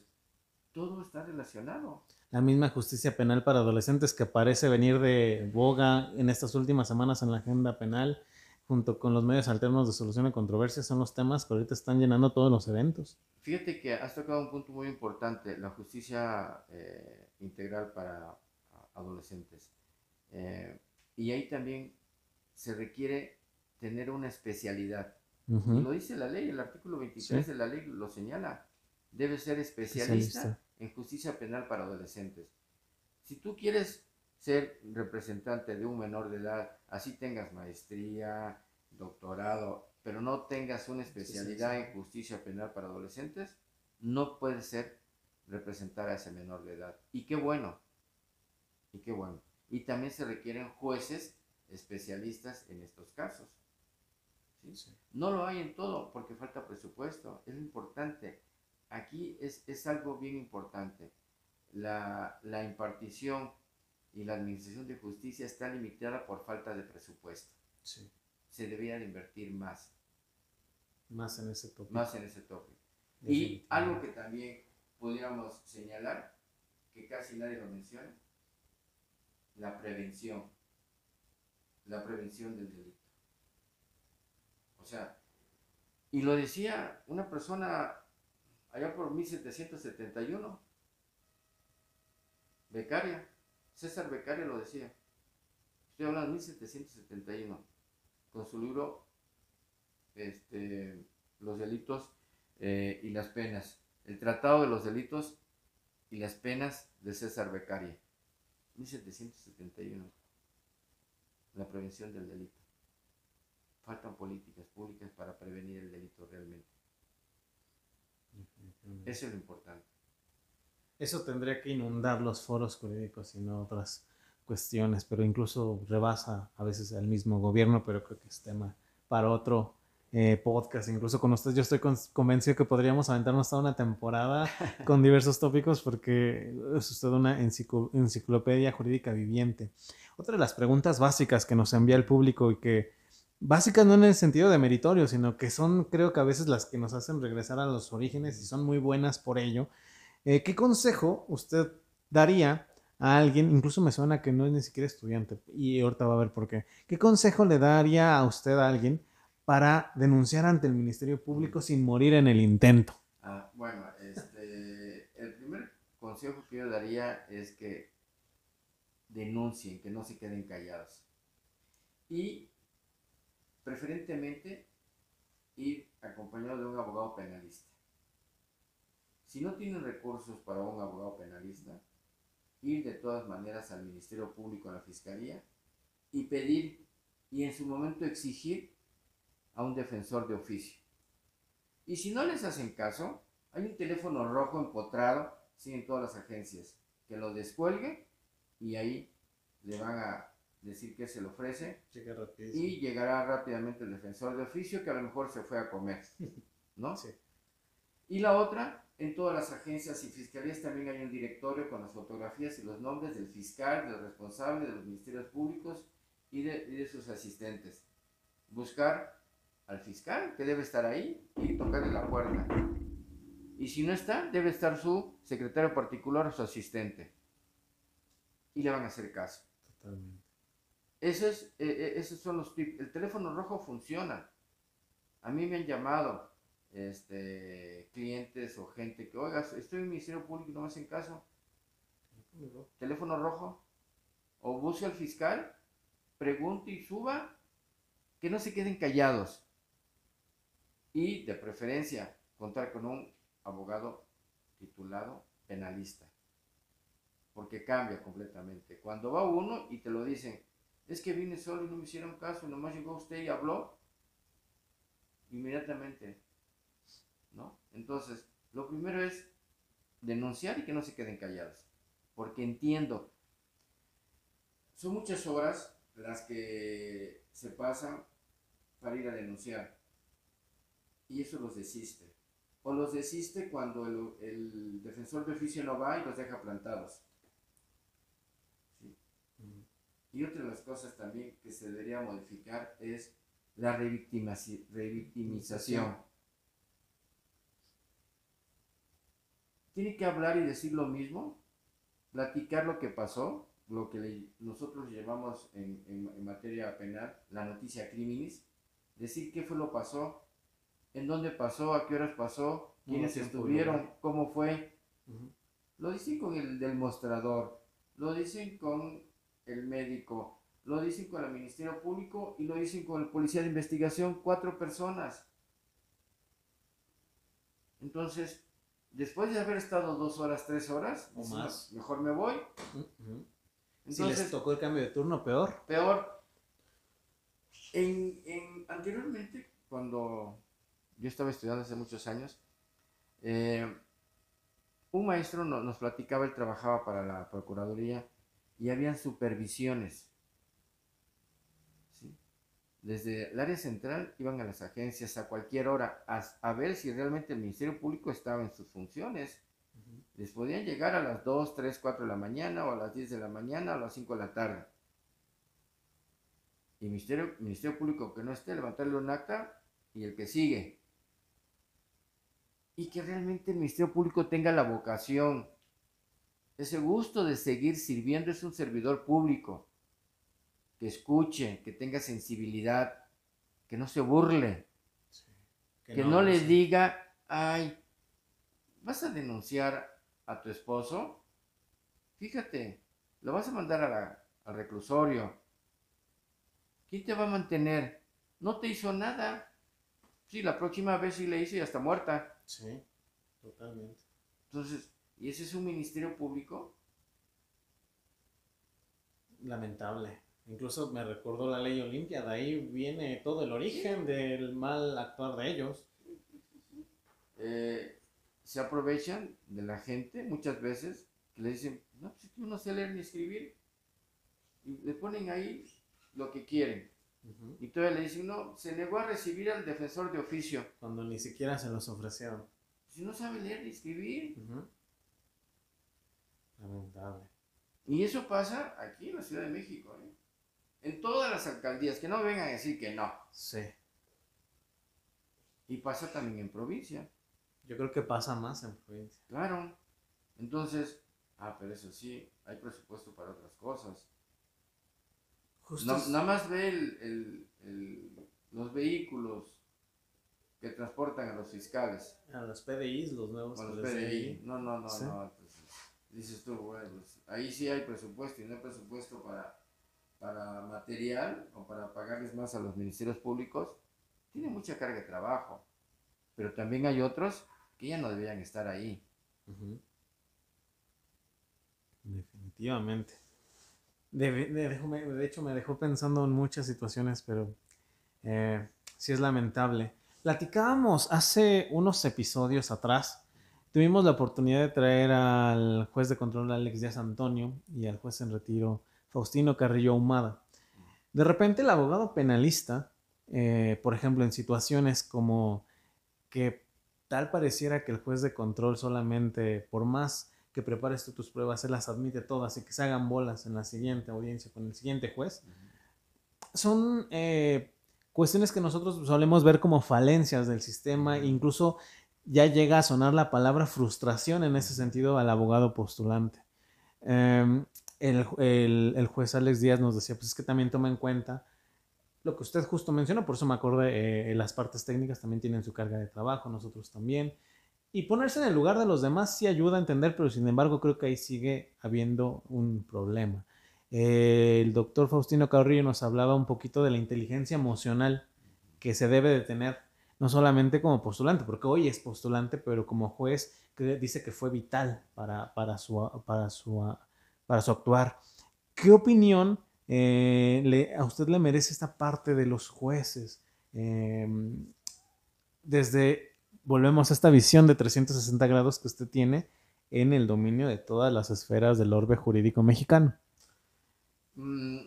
todo está relacionado. La misma justicia penal para adolescentes que parece venir de boga en estas últimas semanas en la agenda penal, junto con los medios alternos de solución de controversias, son los temas que ahorita están llenando todos los eventos. Fíjate que has tocado un punto muy importante, la justicia eh, integral para adolescentes. Eh, y ahí también se requiere tener una especialidad. Y lo dice la ley, el artículo 23 de la ley lo señala. Debe ser especialista, en justicia penal para adolescentes. Si tú quieres ser representante de un menor de edad, así tengas maestría, doctorado, pero no tengas una especialidad en justicia penal para adolescentes, no puedes ser representar a ese menor de edad. Y qué bueno, y qué bueno. Y también se requieren jueces especialistas en estos casos. No lo hay en todo porque falta presupuesto, es importante. Aquí es, algo bien importante. La, impartición y la administración de justicia está limitada por falta de presupuesto. Se debería de invertir más. Más en ese tópico. Más en ese tópico. Y algo que también podríamos señalar, que casi nadie lo menciona, la prevención. La prevención del delito. O sea, y lo decía una persona allá por 1771, becaria, César Becaria lo decía. Estoy hablando de 1771, con su libro este, Los delitos eh, y las penas. El Tratado de los Delitos y las Penas de César Becaria. 1771. La prevención del delito faltan políticas públicas para prevenir el delito realmente. Eso es lo importante. Eso tendría que inundar los foros jurídicos y no otras cuestiones, pero incluso rebasa a veces al mismo gobierno, pero creo que es tema para otro eh, podcast. Incluso con ustedes yo estoy convencido que podríamos aventarnos toda una temporada con diversos tópicos porque es usted una enciclopedia jurídica viviente. Otra de las preguntas básicas que nos envía el público y que básicas no en el sentido de meritorio, sino que son creo que a veces las que nos hacen regresar a los orígenes y son muy buenas por ello. Eh, ¿Qué consejo usted daría a alguien, incluso me suena que no es ni siquiera estudiante, y ahorita va a ver por qué, ¿qué consejo le daría a usted a alguien para denunciar ante el Ministerio Público sin morir en el intento? Ah, bueno, este, el consejo que yo daría es que denuncien, que no se queden callados. Y preferentemente ir acompañado de un abogado penalista. Si no tienen recursos para un abogado penalista, ir de todas maneras al Ministerio Público, a la Fiscalía, y pedir y en su momento exigir a un defensor de oficio. Y si no les hacen caso, hay un teléfono rojo empotrado, sí, en todas las agencias, que lo descuelgue y ahí le van a decir que se le ofrece y llegará rápidamente el defensor de oficio que a lo mejor se fue a comer, ¿no? Sí. Y la otra, en todas las agencias y fiscalías también hay un directorio con las fotografías y los nombres del fiscal, del responsable, de los ministerios públicos y de, y de sus asistentes. Buscar al fiscal que debe estar ahí y tocarle la puerta. Y si no está, debe estar su secretario particular o su asistente. Y le van a hacer caso. Totalmente. Ese es, eh, eh, esos son los tips. El teléfono rojo funciona. A mí me han llamado este, clientes o gente que, oiga, estoy en el Ministerio Público y no me hacen caso. Teléfono rojo. O busque al fiscal, pregunte y suba, que no se queden callados y de preferencia contar con un abogado titulado penalista, porque cambia completamente. Cuando va uno y te lo dicen, es que vine solo y no me hicieron caso, nomás llegó usted y habló, inmediatamente. Entonces, lo primero es denunciar y que no se queden callados, porque entiendo, son muchas horas las que se pasan para ir a denunciar y eso los desiste. O los desiste cuando el, defensor de oficio no va y los deja plantados. Y otra de las cosas también que se debería modificar es la revictimización. Tiene que hablar y decir lo mismo, platicar lo que pasó, lo que nosotros llevamos en, en, materia penal, la noticia criminis, decir qué fue lo pasó, en dónde pasó, a qué horas pasó, quiénes estuvieron, cómo fue. Lo dicen con el del mostrador, lo dicen con el médico, lo dicen con el Ministerio Público y lo dicen con el policía de investigación, cuatro personas. Entonces, después de haber estado dos horas, tres horas, o más, mejor me voy. si les tocó el cambio de turno, peor. Peor. En, en, anteriormente, cuando yo estaba estudiando hace muchos años, eh, un maestro nos platicaba, él trabajaba para la Procuraduría y habían supervisiones. Desde el área central iban a las agencias a cualquier hora a, ver si realmente el Ministerio Público estaba en sus funciones. Les podían llegar a las 2, 3, 4 de la mañana o a las 10 de la mañana o a las 5 de la tarde. Y el Ministerio, Ministerio Público que no esté, levantarle un acta y el que sigue y que realmente el Ministerio Público tenga la vocación, ese gusto de seguir sirviendo, es un servidor público, que escuche, que tenga sensibilidad, que no se burle, que, no, le diga, ay, vas a denunciar a tu esposo, fíjate, lo vas a mandar al reclusorio, ¿quién te va a mantener? No te hizo nada. Sí, la próxima vez sí le hice y hasta muerta. Sí, totalmente. Entonces, ¿y ese es un ministerio público? Lamentable. Incluso me recuerdo la ley Olimpia, de ahí viene todo el origen del mal actuar de ellos. Eh, se aprovechan de la gente muchas veces, que le dicen, no, pues tú no sé leer ni escribir, y le ponen ahí lo que quieren. Y todavía le dicen, no, se negó a recibir al defensor de oficio. Cuando ni siquiera se los ofrecieron. Si no sabe leer ni escribir. Lamentable. Y eso pasa aquí en la Ciudad de México, ¿eh? En todas las alcaldías, que no vengan a decir que no. Sí. Y pasa también en provincia. Yo creo que pasa más en provincia. Claro. Entonces, ah, pero eso sí, hay presupuesto para otras cosas nada más ve los vehículos que transportan a los fiscales. A los PDIs, los nuevos. los PDI. No, no, no, no. dices tú, bueno, pues, ahí sí hay presupuesto y no hay presupuesto para, para material o para pagarles más a los ministerios públicos, tiene mucha carga de trabajo. Pero también hay otros que ya no deberían estar ahí. Definitivamente. De, hecho, me dejó pensando en muchas situaciones, pero eh, sí es lamentable. Platicábamos hace unos episodios atrás, tuvimos la oportunidad de traer al juez de control Alex Díaz Antonio y al juez en retiro Faustino Carrillo Ahumada. De repente el abogado penalista, eh, por ejemplo, en situaciones como que tal pareciera que el juez de control solamente, por más que prepares tú tus pruebas, se las admite todas y que se hagan bolas en la siguiente audiencia con el siguiente juez, son eh, cuestiones que nosotros solemos ver como falencias del sistema, incluso ya llega a sonar la palabra frustración en ese sentido al abogado postulante. Em, el, juez Alex Díaz nos decía, pues es que también toma en cuenta lo que usted justo mencionó, por eso me acordé, eh, las partes técnicas también tienen su carga de trabajo, nosotros también. Y ponerse en el lugar de los demás sí ayuda a entender, pero sin embargo creo que ahí sigue habiendo un problema. Eh, el doctor Faustino Carrillo nos hablaba un poquito de la inteligencia emocional que se debe de tener, no solamente como postulante, porque hoy es postulante, pero como juez que dice que fue vital para, para, su, para, su, para su actuar. ¿Qué opinión eh, a usted le merece esta parte de los jueces? Em, desde, volvemos a esta visión de 360 grados que usted tiene en el dominio de todas las esferas del orbe jurídico mexicano. Mm,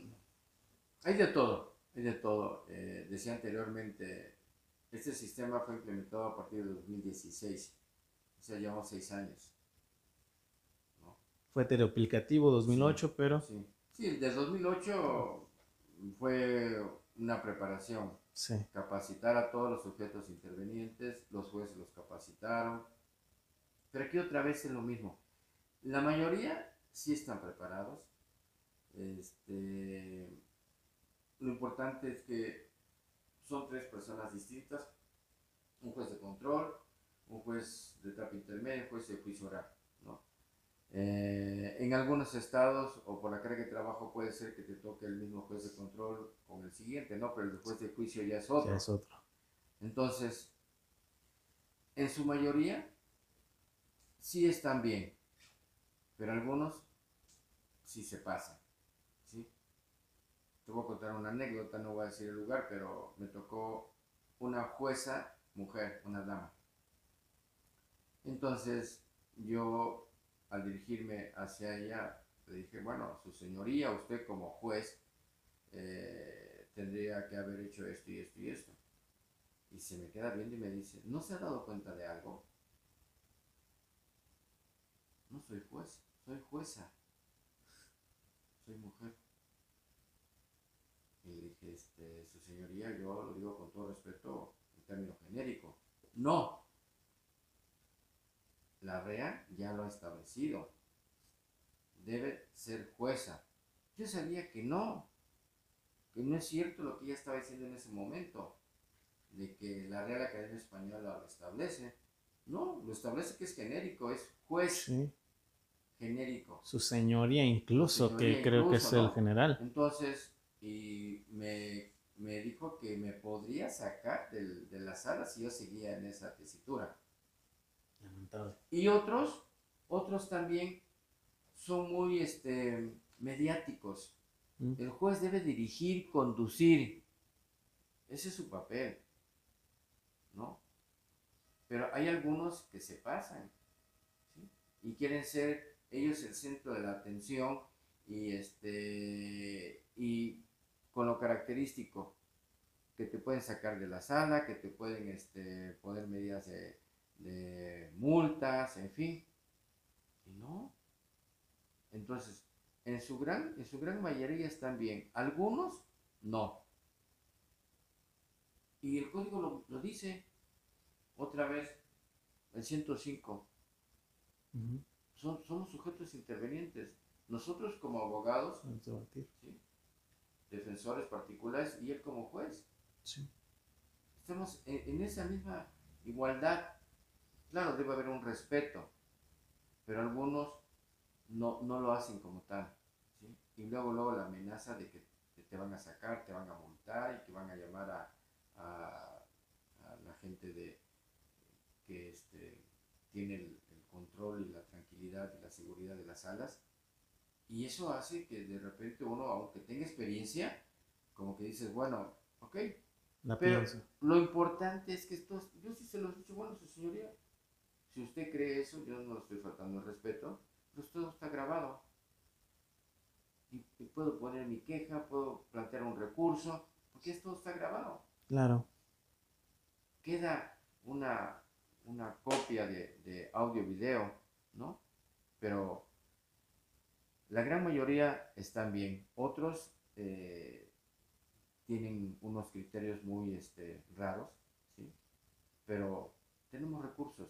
hay de todo, hay de todo. Eh, decía anteriormente, este sistema fue implementado a partir de 2016, o sea, llevamos seis años. Fue tereoplicativo 2008, pero... Sí. sí, desde 2008 fue una preparación. Sí. Capacitar a todos los sujetos intervenientes, los jueces los capacitaron. Pero aquí otra vez es lo mismo. La mayoría sí están preparados, este, lo importante es que son tres personas distintas, un juez de control, un juez de etapa intermedia, un juez de juicio oral. Eh, en algunos estados o por la carga de trabajo puede ser que te toque el mismo juez de control con el siguiente, ¿no? Pero el juez de juicio ya es otro. Ya es otro. Entonces, en su mayoría, sí están bien, pero algunos sí se pasan. Te voy a contar una anécdota, no voy a decir el lugar, pero me tocó una jueza mujer, una dama. Entonces yo al dirigirme hacia ella le dije, bueno, su señoría, usted como juez eh, tendría que haber hecho esto y esto y esto. Y se me queda viendo y me dice, ¿no se ha dado cuenta de algo? No soy juez, soy jueza. Soy mujer. Y le dije, este, su señoría, yo lo digo con todo respeto en término genérico. No. La REA ya lo ha establecido. Debe ser jueza. Yo sabía que no, que no es cierto lo que ella estaba diciendo en ese momento, de que la Real Academia Española lo establece. No, lo establece que es genérico, es juez genérico. Su señoría incluso, que creo que es el general. Entonces, y me, me dijo que me podría sacar del, de la sala si yo seguía en esa tesitura. Y otros, otros también son muy este, mediáticos. Mm. El juez debe dirigir, conducir. Ese es su papel. ¿No? Pero hay algunos que se pasan. Y quieren ser ellos el centro de la atención y este y con lo característico que te pueden sacar de la sala, que te pueden este, poner medidas de, multas, en fin. Y no. Entonces, en su gran, en su gran mayoría están bien. Algunos no. Y el código lo, dice otra vez, el 105. Son, somos sujetos intervenientes. Nosotros como abogados, ¿sí? defensores particulares y él como juez. Sí. Estamos en, esa misma igualdad. Claro, debe haber un respeto, pero algunos no, no lo hacen como tal. ¿sí? Y luego, luego la amenaza de que te, van a sacar, te van a multar y que van a llamar a, a, la gente de, que este, tiene el, control y la tranquilidad y la seguridad de las salas. Y eso hace que de repente uno, aunque tenga experiencia, como que dices, bueno, ok. pero lo importante es que esto, yo sí se lo he dicho, bueno, su señoría, si usted cree eso, yo no le estoy faltando el respeto, pero todo está grabado. Y, puedo poner mi queja, puedo plantear un recurso, porque esto está grabado. Claro. Queda una, una copia de, de audio-video, ¿no? Pero la gran mayoría están bien. Otros eh, tienen unos criterios muy este, raros, ¿sí? Pero tenemos recursos.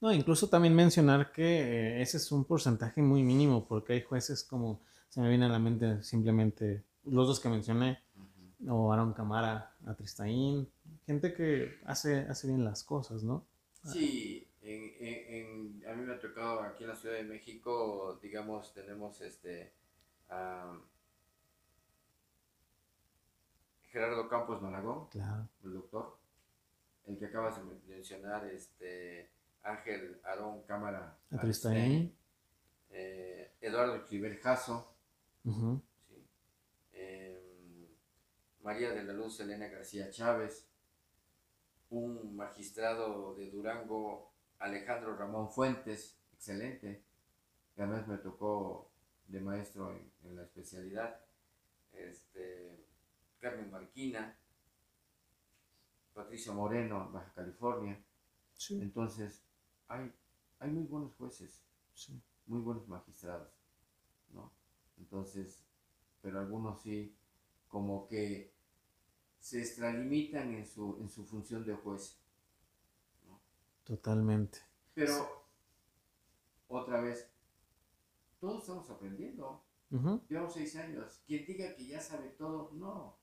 No, incluso también mencionar que eh, ese es un porcentaje muy mínimo, porque hay jueces como, se me viene a la mente simplemente los dos que mencioné, o Aaron Camara, a Tristaín, gente que hace, hace bien las cosas, ¿no? Sí, en, a mí me ha tocado aquí en la Ciudad de México, digamos, tenemos este Gerardo Campos Malagón, el doctor, el que acabas de mencionar, este Ángel Aarón Cámara Atristaín, eh, Eduardo Cliver Jasso, María de la Luz Elena García Chávez, un magistrado de Durango, Alejandro Ramón Fuentes, excelente, que además me tocó de maestro en, la especialidad, este, Carmen Marquina, Patricia Moreno, Baja California. Entonces, hay, hay muy buenos jueces, muy buenos magistrados, ¿no? Entonces, pero algunos sí como que se extralimitan en su, en su función de juez. Totalmente. Pero, otra vez, todos estamos aprendiendo. Llevamos seis años. Quien diga que ya sabe todo, no.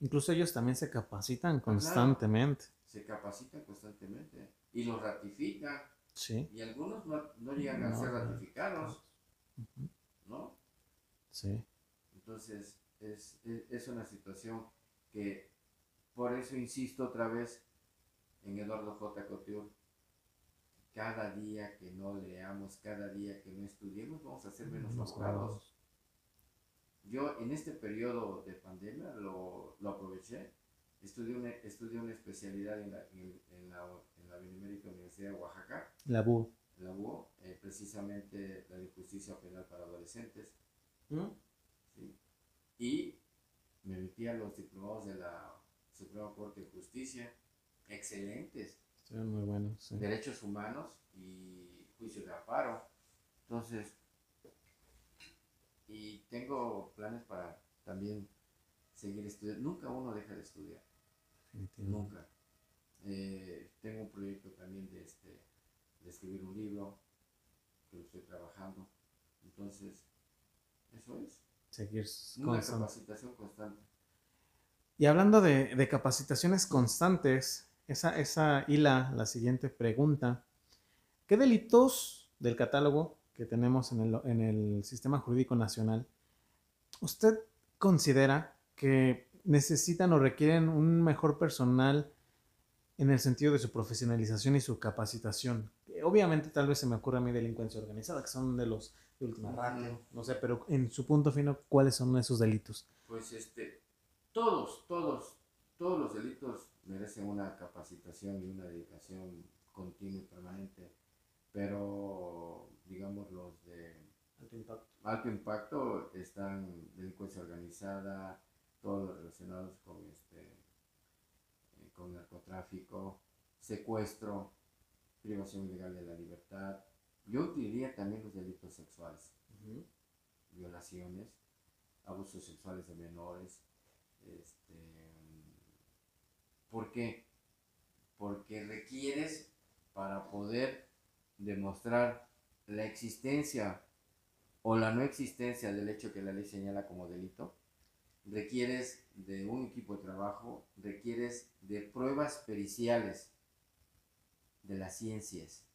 Incluso ellos también se capacitan constantemente. se capacitan constantemente y los ratifican. Sí. Y algunos no, llegan a ser ratificados. ¿No? Sí. Entonces, es, es, una situación que por eso insisto otra vez en Eduardo J. Couture. Cada día que no leamos, cada día que no estudiemos, vamos a ser menos abogados. Yo en este periodo de pandemia lo, lo aproveché. Estudié una, estudié una especialidad en la, en, en la Benemérita Universidad de Oaxaca. La BU. La BU, eh, precisamente la de justicia penal para adolescentes. ¿Mm? Sí y me metí a los diplomados de la Suprema Corte de Justicia, excelentes. muy buenos. Derechos humanos y juicio de amparo. Entonces, y tengo planes para también seguir estudiando. Nunca uno deja de estudiar. Nunca. Eh, tengo un proyecto también de, este, de escribir un libro que lo estoy trabajando. Entonces, eso es seguir Una capacitación constante. Y hablando de, capacitaciones constantes, esa, esa hila la siguiente pregunta. ¿Qué delitos del catálogo que tenemos en el, en el sistema jurídico nacional usted considera que necesitan o requieren un mejor personal en el sentido de su profesionalización y su capacitación? Obviamente tal vez se me ocurre a mí delincuencia organizada, que son de los última no sé, pero en su punto fino, ¿cuáles son esos delitos? Pues este, todos, todos, todos los delitos merecen una capacitación y una dedicación continua y permanente, pero digamos los de alto impacto, alto impacto están delincuencia organizada, todos los relacionados con este eh, con narcotráfico, secuestro, privación ilegal de la libertad, yo utilizaría también los delitos sexuales, violaciones, abusos sexuales de menores. Este, ¿Por qué? Porque requieres para poder demostrar la existencia o la no existencia del hecho que la ley señala como delito, requieres de un equipo de trabajo, requieres de pruebas periciales de las ciencias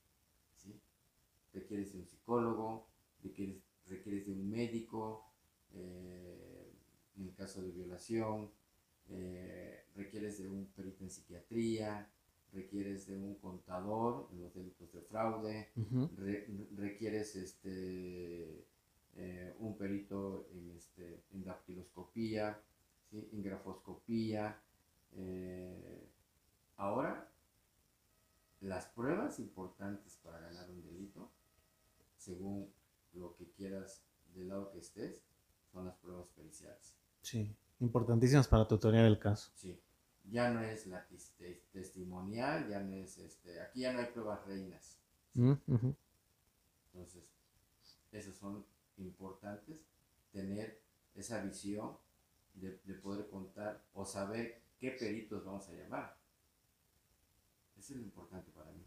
requieres de un psicólogo, requieres, requieres de un médico, eh, en el caso de violación, eh, requieres de un perito en psiquiatría, requieres de un contador en los delitos de fraude, requieres este, eh, un perito en, este, en dactiloscopía, en grafoscopía. ahora, las pruebas importantes para ganar un delito, según lo que quieras del lado que estés, son las pruebas periciales. Sí, importantísimas para tu teoría del caso. Sí, ya no es la testimonial, ya no es este, aquí ya no hay pruebas reinas. Mm, Entonces, esas son importantes, tener esa visión de, de poder contar o saber qué peritos vamos a llamar. Eso es lo importante para mí.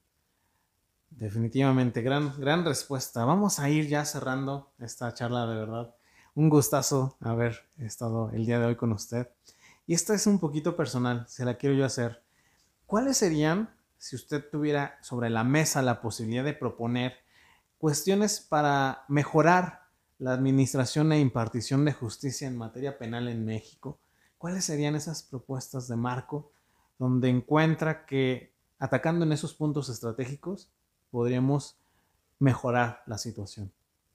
Definitivamente, gran, gran respuesta. Vamos a ir ya cerrando esta charla de verdad. Un gustazo haber estado el día de hoy con usted. Y esta es un poquito personal, se la quiero yo hacer. ¿Cuáles serían, si usted tuviera sobre la mesa la posibilidad de proponer cuestiones para mejorar la administración e impartición de justicia en materia penal en México? ¿Cuáles serían esas propuestas de marco donde encuentra que atacando en esos puntos estratégicos podríamos mejorar la situación?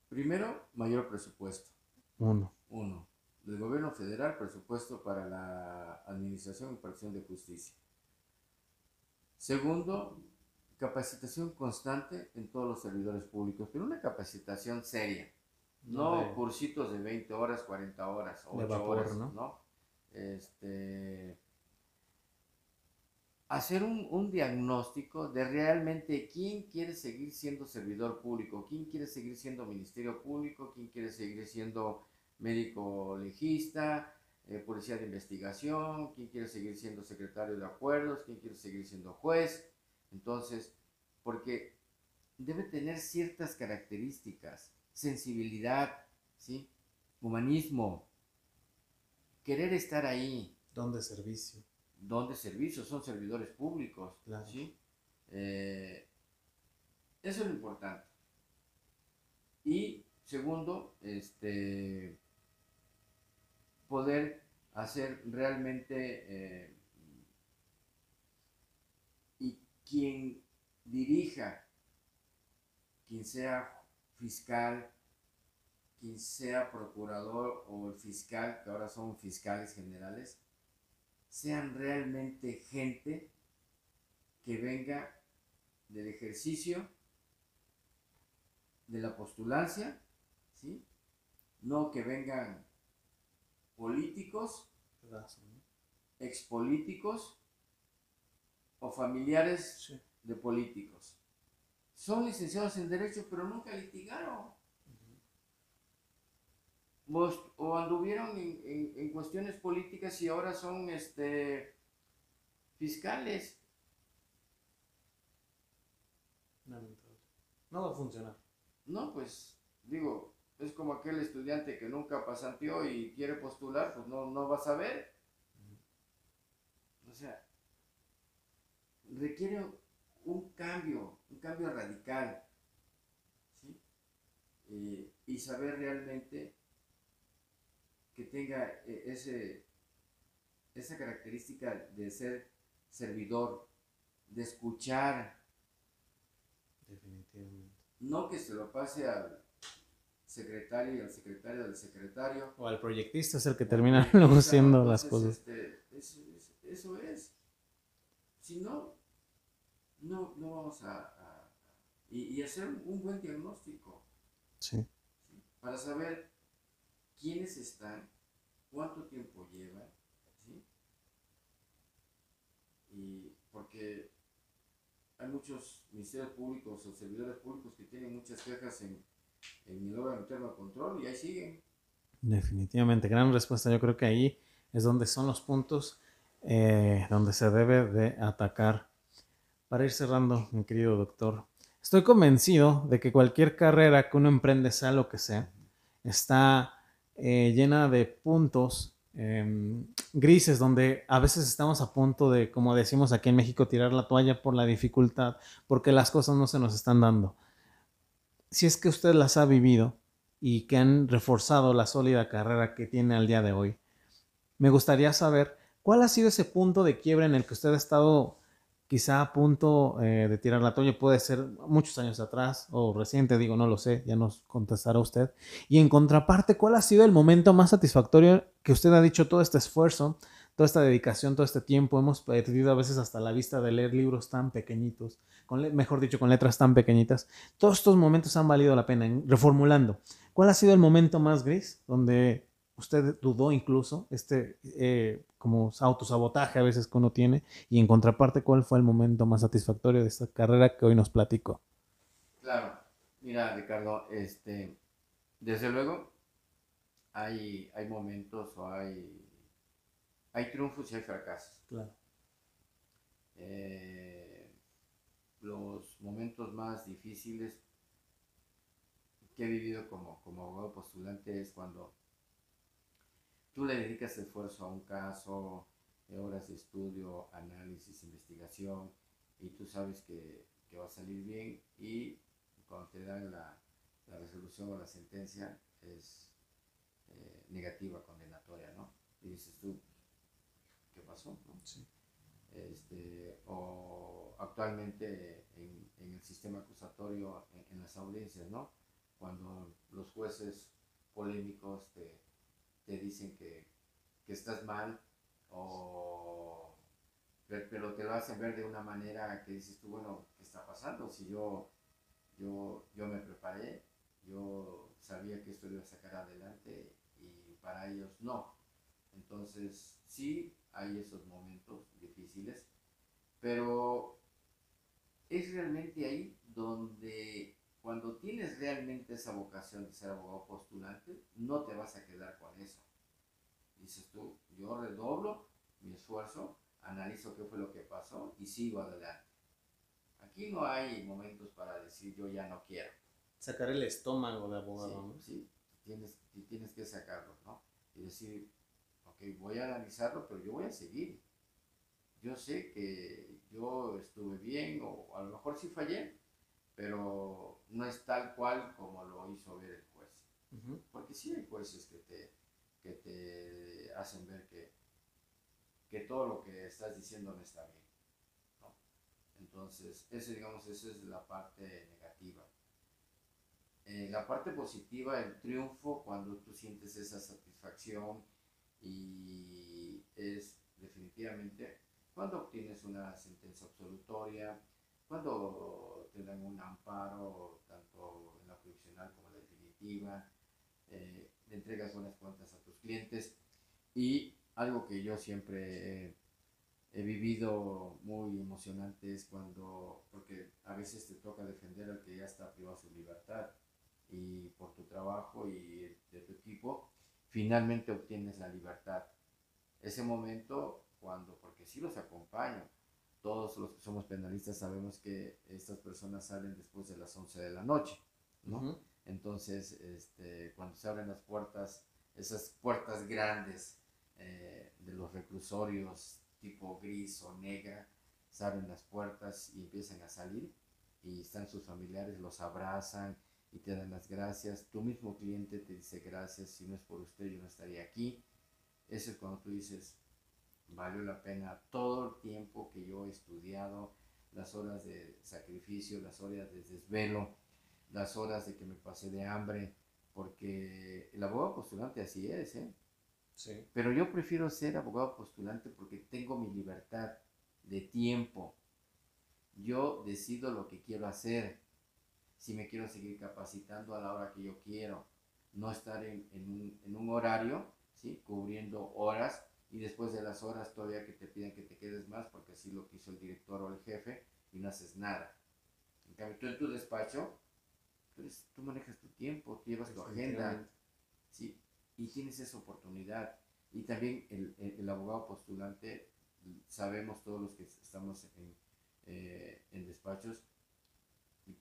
Primero, mayor presupuesto. Uno. Uno. Del gobierno federal, presupuesto para la administración y impartición de justicia. Segundo, capacitación constante en todos los servidores públicos, pero una capacitación seria. No cursitos de 20 horas, 40 horas, 8 horas, ¿no? ¿no? Este, hacer un, diagnóstico de realmente quién quiere seguir siendo servidor público, quién quiere seguir siendo ministerio público, quién quiere seguir siendo médico legista, eh, policía de investigación, quién quiere seguir siendo secretario de acuerdos, quién quiere seguir siendo juez. Entonces, porque debe tener ciertas características, sensibilidad, ¿sí? humanismo, querer estar ahí. Don de servicio don de servicios, son servidores públicos. ¿sí? Eh, eso es lo importante. Y segundo, este, poder hacer realmente eh, y quien dirija, quien sea fiscal, quien sea procurador o el fiscal, que ahora son fiscales generales, sean realmente gente que venga del ejercicio de la postulancia, ¿sí? No que vengan políticos, expolíticos o familiares de políticos. Son licenciados en Derecho, pero nunca litigaron o anduvieron en, cuestiones políticas y ahora son este, fiscales. No va a funcionar. No, pues digo, es como aquel estudiante que nunca pasanteó y quiere postular, pues no, no va a saber. O sea, requiere un cambio, un cambio radical. ¿sí? Eh, y saber realmente que tenga eh, ese, esa característica de ser servidor, de escuchar. Definitivamente. No que se lo pase al secretario y al secretario del secretario. O al proyectista es el que termina luego las cosas. Este, eso es. Si no, no, no vamos a... y, hacer un buen diagnóstico. sí. Para saber quiénes están, cuánto tiempo llevan, ¿sí? Y porque hay muchos ministerios públicos o servidores públicos que tienen muchas quejas en, en el órgano interno de control y ahí siguen. Definitivamente, gran respuesta. Yo creo que ahí es donde son los puntos eh, donde se debe de atacar. Para ir cerrando, mi querido doctor, estoy convencido de que cualquier carrera que uno emprende, sea lo que sea, está eh, llena de puntos em, grises donde a veces estamos a punto de, como decimos aquí en México, tirar la toalla por la dificultad, porque las cosas no se nos están dando. si es que usted las ha vivido y que han reforzado la sólida carrera que tiene al día de hoy, me gustaría saber cuál ha sido ese punto de quiebre en el que usted ha estado quizá a punto eh, de tirar la toalla, puede ser muchos años atrás o reciente, digo, no lo sé, ya nos contestará usted. Y en contraparte, ¿cuál ha sido el momento más satisfactorio que usted ha dicho todo este esfuerzo, toda esta dedicación, todo este tiempo? Hemos perdido a veces hasta la vista de leer libros tan pequeñitos, mejor dicho, con letras tan pequeñitas. Todos estos momentos han valido la pena. Reformulando, ¿cuál ha sido el momento más gris donde usted dudó incluso, este eh, como autosabotaje a veces que uno tiene, y en contraparte, ¿cuál fue el momento más satisfactorio de esta carrera que hoy nos platicó? Claro, mira Ricardo, este, desde luego hay, hay momentos o hay, hay triunfos y hay fracasos. Claro. Eh, los momentos más difíciles que he vivido como, como abogado postulante es cuando tú le dedicas esfuerzo a un caso, horas de estudio, análisis, investigación, y tú sabes que, que va a salir bien y cuando te dan la, la resolución o la sentencia es eh, negativa, condenatoria, ¿no? Y dices tú, ¿qué pasó? Sí. Este, o actualmente en, en, el sistema acusatorio, en, en las audiencias, ¿no? Cuando los jueces polémicos te te dicen que, estás mal o pero te lo hacen ver de una manera que dices tú, bueno, ¿qué está pasando? Si yo, yo, yo me preparé, yo sabía que esto iba a sacar adelante y para ellos no. Entonces, sí hay esos momentos difíciles, pero es realmente ahí donde cuando tienes realmente esa vocación de ser abogado postulante, no te vas a quedar con eso. Dices tú, yo redoblo mi esfuerzo, analizo qué fue lo que pasó y sigo adelante. Aquí no hay momentos para decir yo ya no quiero. Sacar el estómago de abogado, sí, Sí, tienes, tienes que sacarlo, ¿no? Y decir, ok, voy a analizarlo, pero yo voy a seguir. Yo sé que yo estuve bien o a lo mejor sí fallé, pero no es tal cual como lo hizo ver el juez. Porque sí hay jueces que te, que te hacen ver que, que todo lo que estás diciendo no está bien. Entonces, ese, digamos, esa es la parte negativa. Eh, la parte positiva, el triunfo, cuando tú sientes esa satisfacción y es definitivamente cuando obtienes una sentencia absolutoria, cuando te dan un amparo, tanto en la provisional como en la definitiva, eh, le entregas buenas cuentas a tus clientes y algo que yo siempre he vivido muy emocionante es cuando, porque a veces te toca defender al que ya está privado de su libertad y por tu trabajo y de tu equipo, finalmente obtienes la libertad. Ese momento, cuando, porque sí los acompaño, todos los que somos penalistas sabemos que estas personas salen después de las 11 de la noche, ¿no? Entonces, este, cuando se abren las puertas, esas puertas grandes eh, de los reclusorios tipo gris o negra, se abren las puertas y empiezan a salir y están sus familiares, los abrazan y te dan las gracias. Tu mismo cliente te dice gracias, si no es por usted yo no estaría aquí. Eso es cuando tú dices, valió la pena todo el tiempo que yo he estudiado, las horas de sacrificio, las horas de desvelo, las horas de que me pasé de hambre, porque el abogado postulante así es, ¿eh? Sí. Pero yo prefiero ser abogado postulante porque tengo mi libertad de tiempo. Yo decido lo que quiero hacer. Si me quiero seguir capacitando a la hora que yo quiero. No estar en, un, en un horario, ¿sí? Cubriendo horas y después de las horas todavía que te piden que te quedes más porque así lo quiso el director o el jefe y no haces nada. En cambio, tú en tu despacho, pues, tú manejas tu tiempo, llevas tu agenda, ¿sí? y tienes esa oportunidad. Y también el, el, abogado postulante, sabemos todos los que estamos en, eh, en despachos,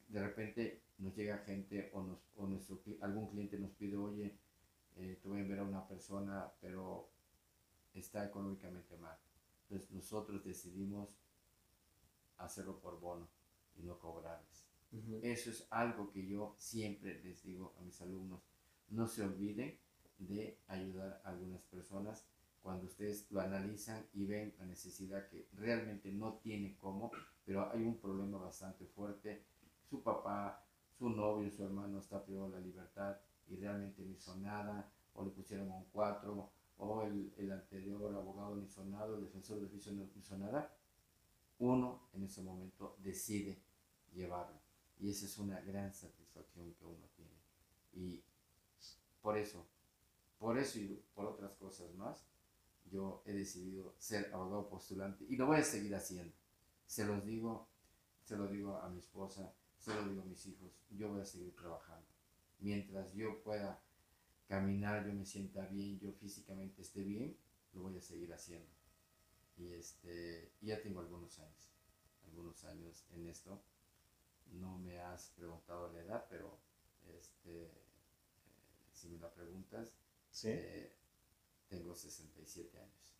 de repente nos llega gente o, nos, o nuestro, algún cliente nos pide, oye, eh, te voy a enviar a una persona, pero está económicamente mal. Entonces nosotros decidimos hacerlo por bono y no cobrarles. Eso es algo que yo siempre les digo a mis alumnos. No se olviden de ayudar a algunas personas cuando ustedes lo analizan y ven la necesidad que realmente no tiene cómo, pero hay un problema bastante fuerte. Su papá, su novio, su hermano está privado de la libertad y realmente no hizo nada, o le pusieron un 4, o el, el, anterior abogado nada, el defensor de juicio no hizo nada. Uno en ese momento decide llevarlo. Y esa es una gran satisfacción que uno tiene. Y por eso, por eso y por otras cosas más, yo he decidido ser abogado postulante y lo voy a seguir haciendo. Se los digo, se lo digo a mi esposa, se lo digo a mis hijos, yo voy a seguir trabajando. Mientras yo pueda caminar, yo me sienta bien, yo físicamente esté bien, lo voy a seguir haciendo. Y este, ya tengo algunos años, algunos años en esto no me has preguntado la edad, pero este, eh, si me la preguntas, eh, tengo 67 años.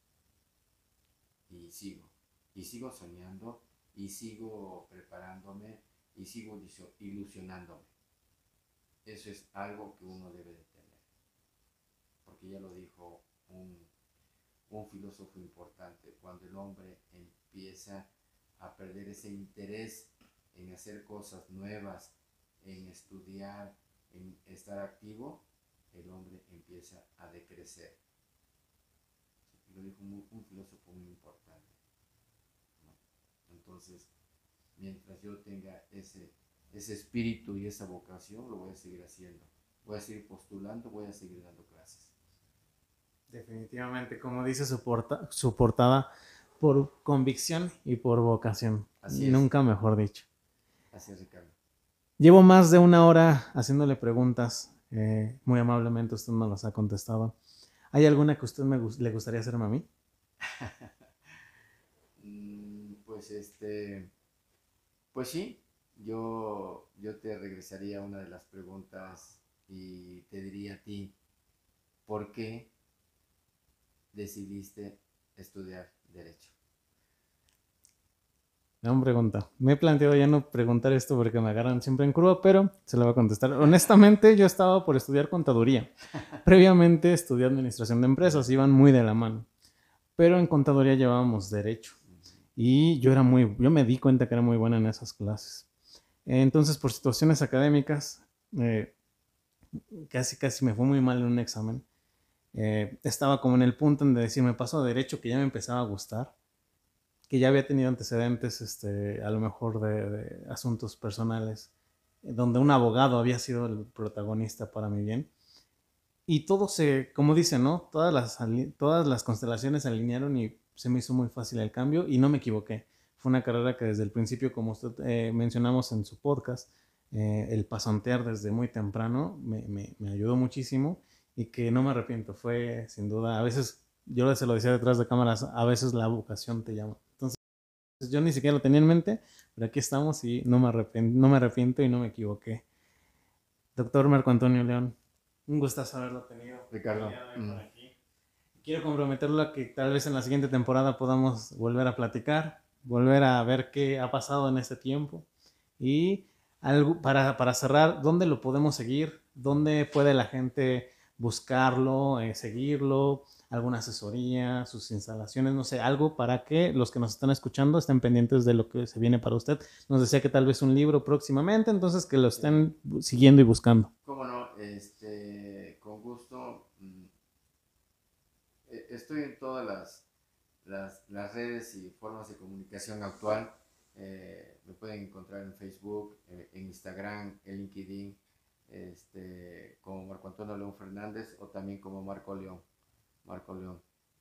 Y sigo, y sigo soñando, y sigo preparándome, y sigo ilusionándome. Eso es algo que uno debe de. Porque ya lo dijo un, un filósofo importante, cuando el hombre empieza a perder ese interés en hacer cosas nuevas, en estudiar, en estar activo, el hombre empieza a decrecer. Lo dijo un, filósofo muy importante. Entonces, mientras yo tenga ese, ese espíritu y esa vocación, lo voy a seguir haciendo. Voy a seguir postulando, voy a seguir dando clases. Definitivamente, como dice su, su portada, por convicción y por vocación. Así Nunca mejor dicho. Ricardo. Llevo más de una hora haciéndole preguntas. Eh, muy amablemente usted me las ha contestado. ¿Hay alguna que usted me, le gustaría hacerme a mí? Mm, pues este, pues sí, yo, yo te regresaría una de las preguntas y te diría a ti, ¿por qué decidiste estudiar derecho? Gran pregunta. Me he planteado ya no preguntar esto porque me agarran siempre en curva, pero se lo voy a contestar. Honestamente, yo estaba por estudiar contaduría. Previamente estudié administración de empresas, iban muy de la mano. Pero en contaduría llevábamos derecho. Y yo era muy, yo me di cuenta que era muy buena en esas clases. Entonces, por situaciones académicas, eh, casi, casi me fue muy mal en un examen. Eh, estaba como en el punto de decir, me paso a derecho, que ya me empezaba a gustar que ya había tenido antecedentes, este, a lo mejor de, asuntos personales, donde un abogado había sido el protagonista para mi bien. Y todo se, como dicen, ¿no? Todas las, todas las constelaciones se alinearon y se me hizo muy fácil el cambio y no me equivoqué. Fue una carrera que desde el principio, como usted eh, mencionamos en su podcast, eh, el pasantear desde muy temprano me, me, ayudó muchísimo y que no me arrepiento. Fue sin duda, a veces, yo se lo decía detrás de cámaras, a veces la vocación te llama. Yo ni siquiera lo tenía en mente, pero aquí estamos y no me arrepiento, no me arrepiento y no me equivoqué. Doctor Marco Antonio León, un gusto haberlo tenido. Ricardo. Mm. Quiero comprometerlo a que tal vez en la siguiente temporada podamos volver a platicar, volver a ver qué ha pasado en este tiempo. Y algo, para, para cerrar, ¿dónde lo podemos seguir? ¿Dónde puede la gente buscarlo, eh, seguirlo? alguna asesoría, sus instalaciones, no sé, algo para que los que nos están escuchando estén pendientes de lo que se viene para usted. Nos decía que tal vez un libro próximamente, entonces que lo estén siguiendo y buscando. Cómo no, este, con gusto. Mm, e, estoy en todas las, las, redes y formas de comunicación actual. Eh, me pueden encontrar en Facebook, eh, en Instagram, en LinkedIn, este, como Marco Antonio León Fernández o también como Marco León. Marco León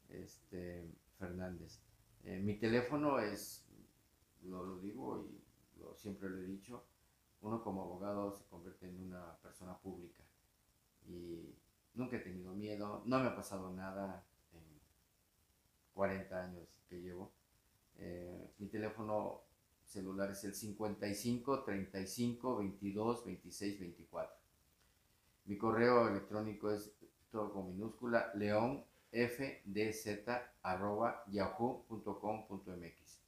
este, Fernández. Eh, mi teléfono es, lo, lo digo y lo, siempre lo he dicho, uno como abogado se convierte en una persona pública y nunca he tenido miedo, no me ha pasado nada en 40 años que llevo. Eh, mi teléfono celular es el 55 35 22 26 24. Mi correo electrónico es todo con minúscula león fdz.yahoo.com.mx.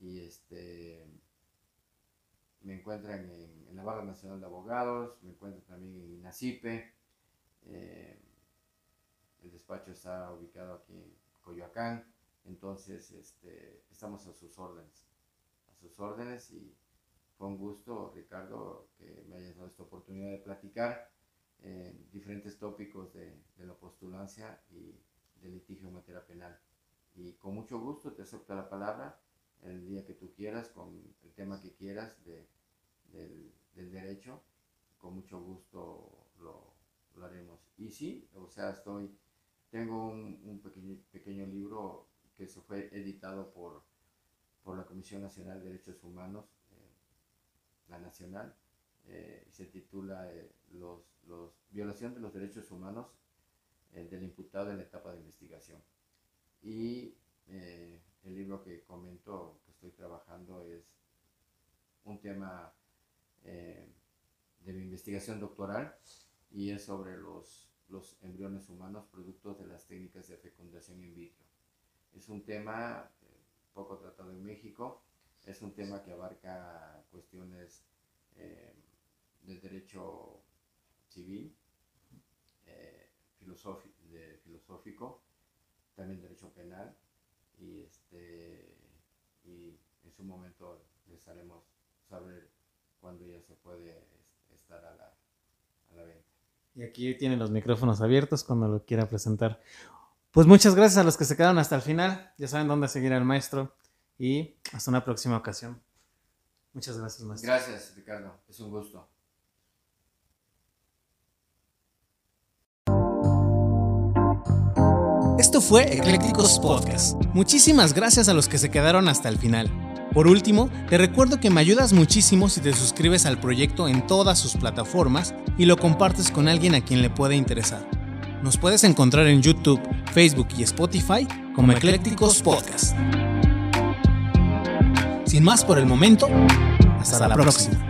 Y este me encuentran en, la Barra Nacional de Abogados, me encuentran también en INACIPE. Eh, el despacho está ubicado aquí en Coyoacán, entonces este, estamos a sus órdenes, sus órdenes y fue un gusto, Ricardo, que me hayas dado esta oportunidad de platicar en diferentes tópicos de, de la postulancia y del litigio en materia penal. Y con mucho gusto te acepto la palabra el día que tú quieras, con el tema que quieras de, del, del, derecho, con mucho gusto lo, lo, haremos. Y sí, o sea, estoy, tengo un, un pequeño, pequeño, libro que se fue editado por, por la Comisión Nacional de Derechos Humanos, eh, la Nacional, eh, se titula eh, los, los, Violación de los Derechos Humanos del imputado en la etapa de investigación. Y eh, el libro que comento, que estoy trabajando, es un tema eh, de mi investigación doctoral y es sobre los, los embriones humanos productos de las técnicas de fecundación in vitro. Es un tema eh, poco tratado en México, es un tema que abarca cuestiones eh, del derecho civil, eh, filosófico, también derecho penal y este y en su momento les haremos saber cuándo ya se puede estar a la, a la venta. Y aquí tienen los micrófonos abiertos cuando lo quiera presentar. Pues muchas gracias a los que se quedaron hasta el final. Ya saben dónde seguir al maestro. Y hasta una próxima ocasión. Muchas gracias, maestro. Gracias, Ricardo. Es un gusto. Esto fue Eclécticos Podcast. Muchísimas gracias a los que se quedaron hasta el final. Por último, te recuerdo que me ayudas muchísimo si te suscribes al proyecto en todas sus plataformas y lo compartes con alguien a quien le pueda interesar. Nos puedes encontrar en YouTube, Facebook y Spotify como Eclécticos Podcast. Sin más por el momento, hasta, la, próxima.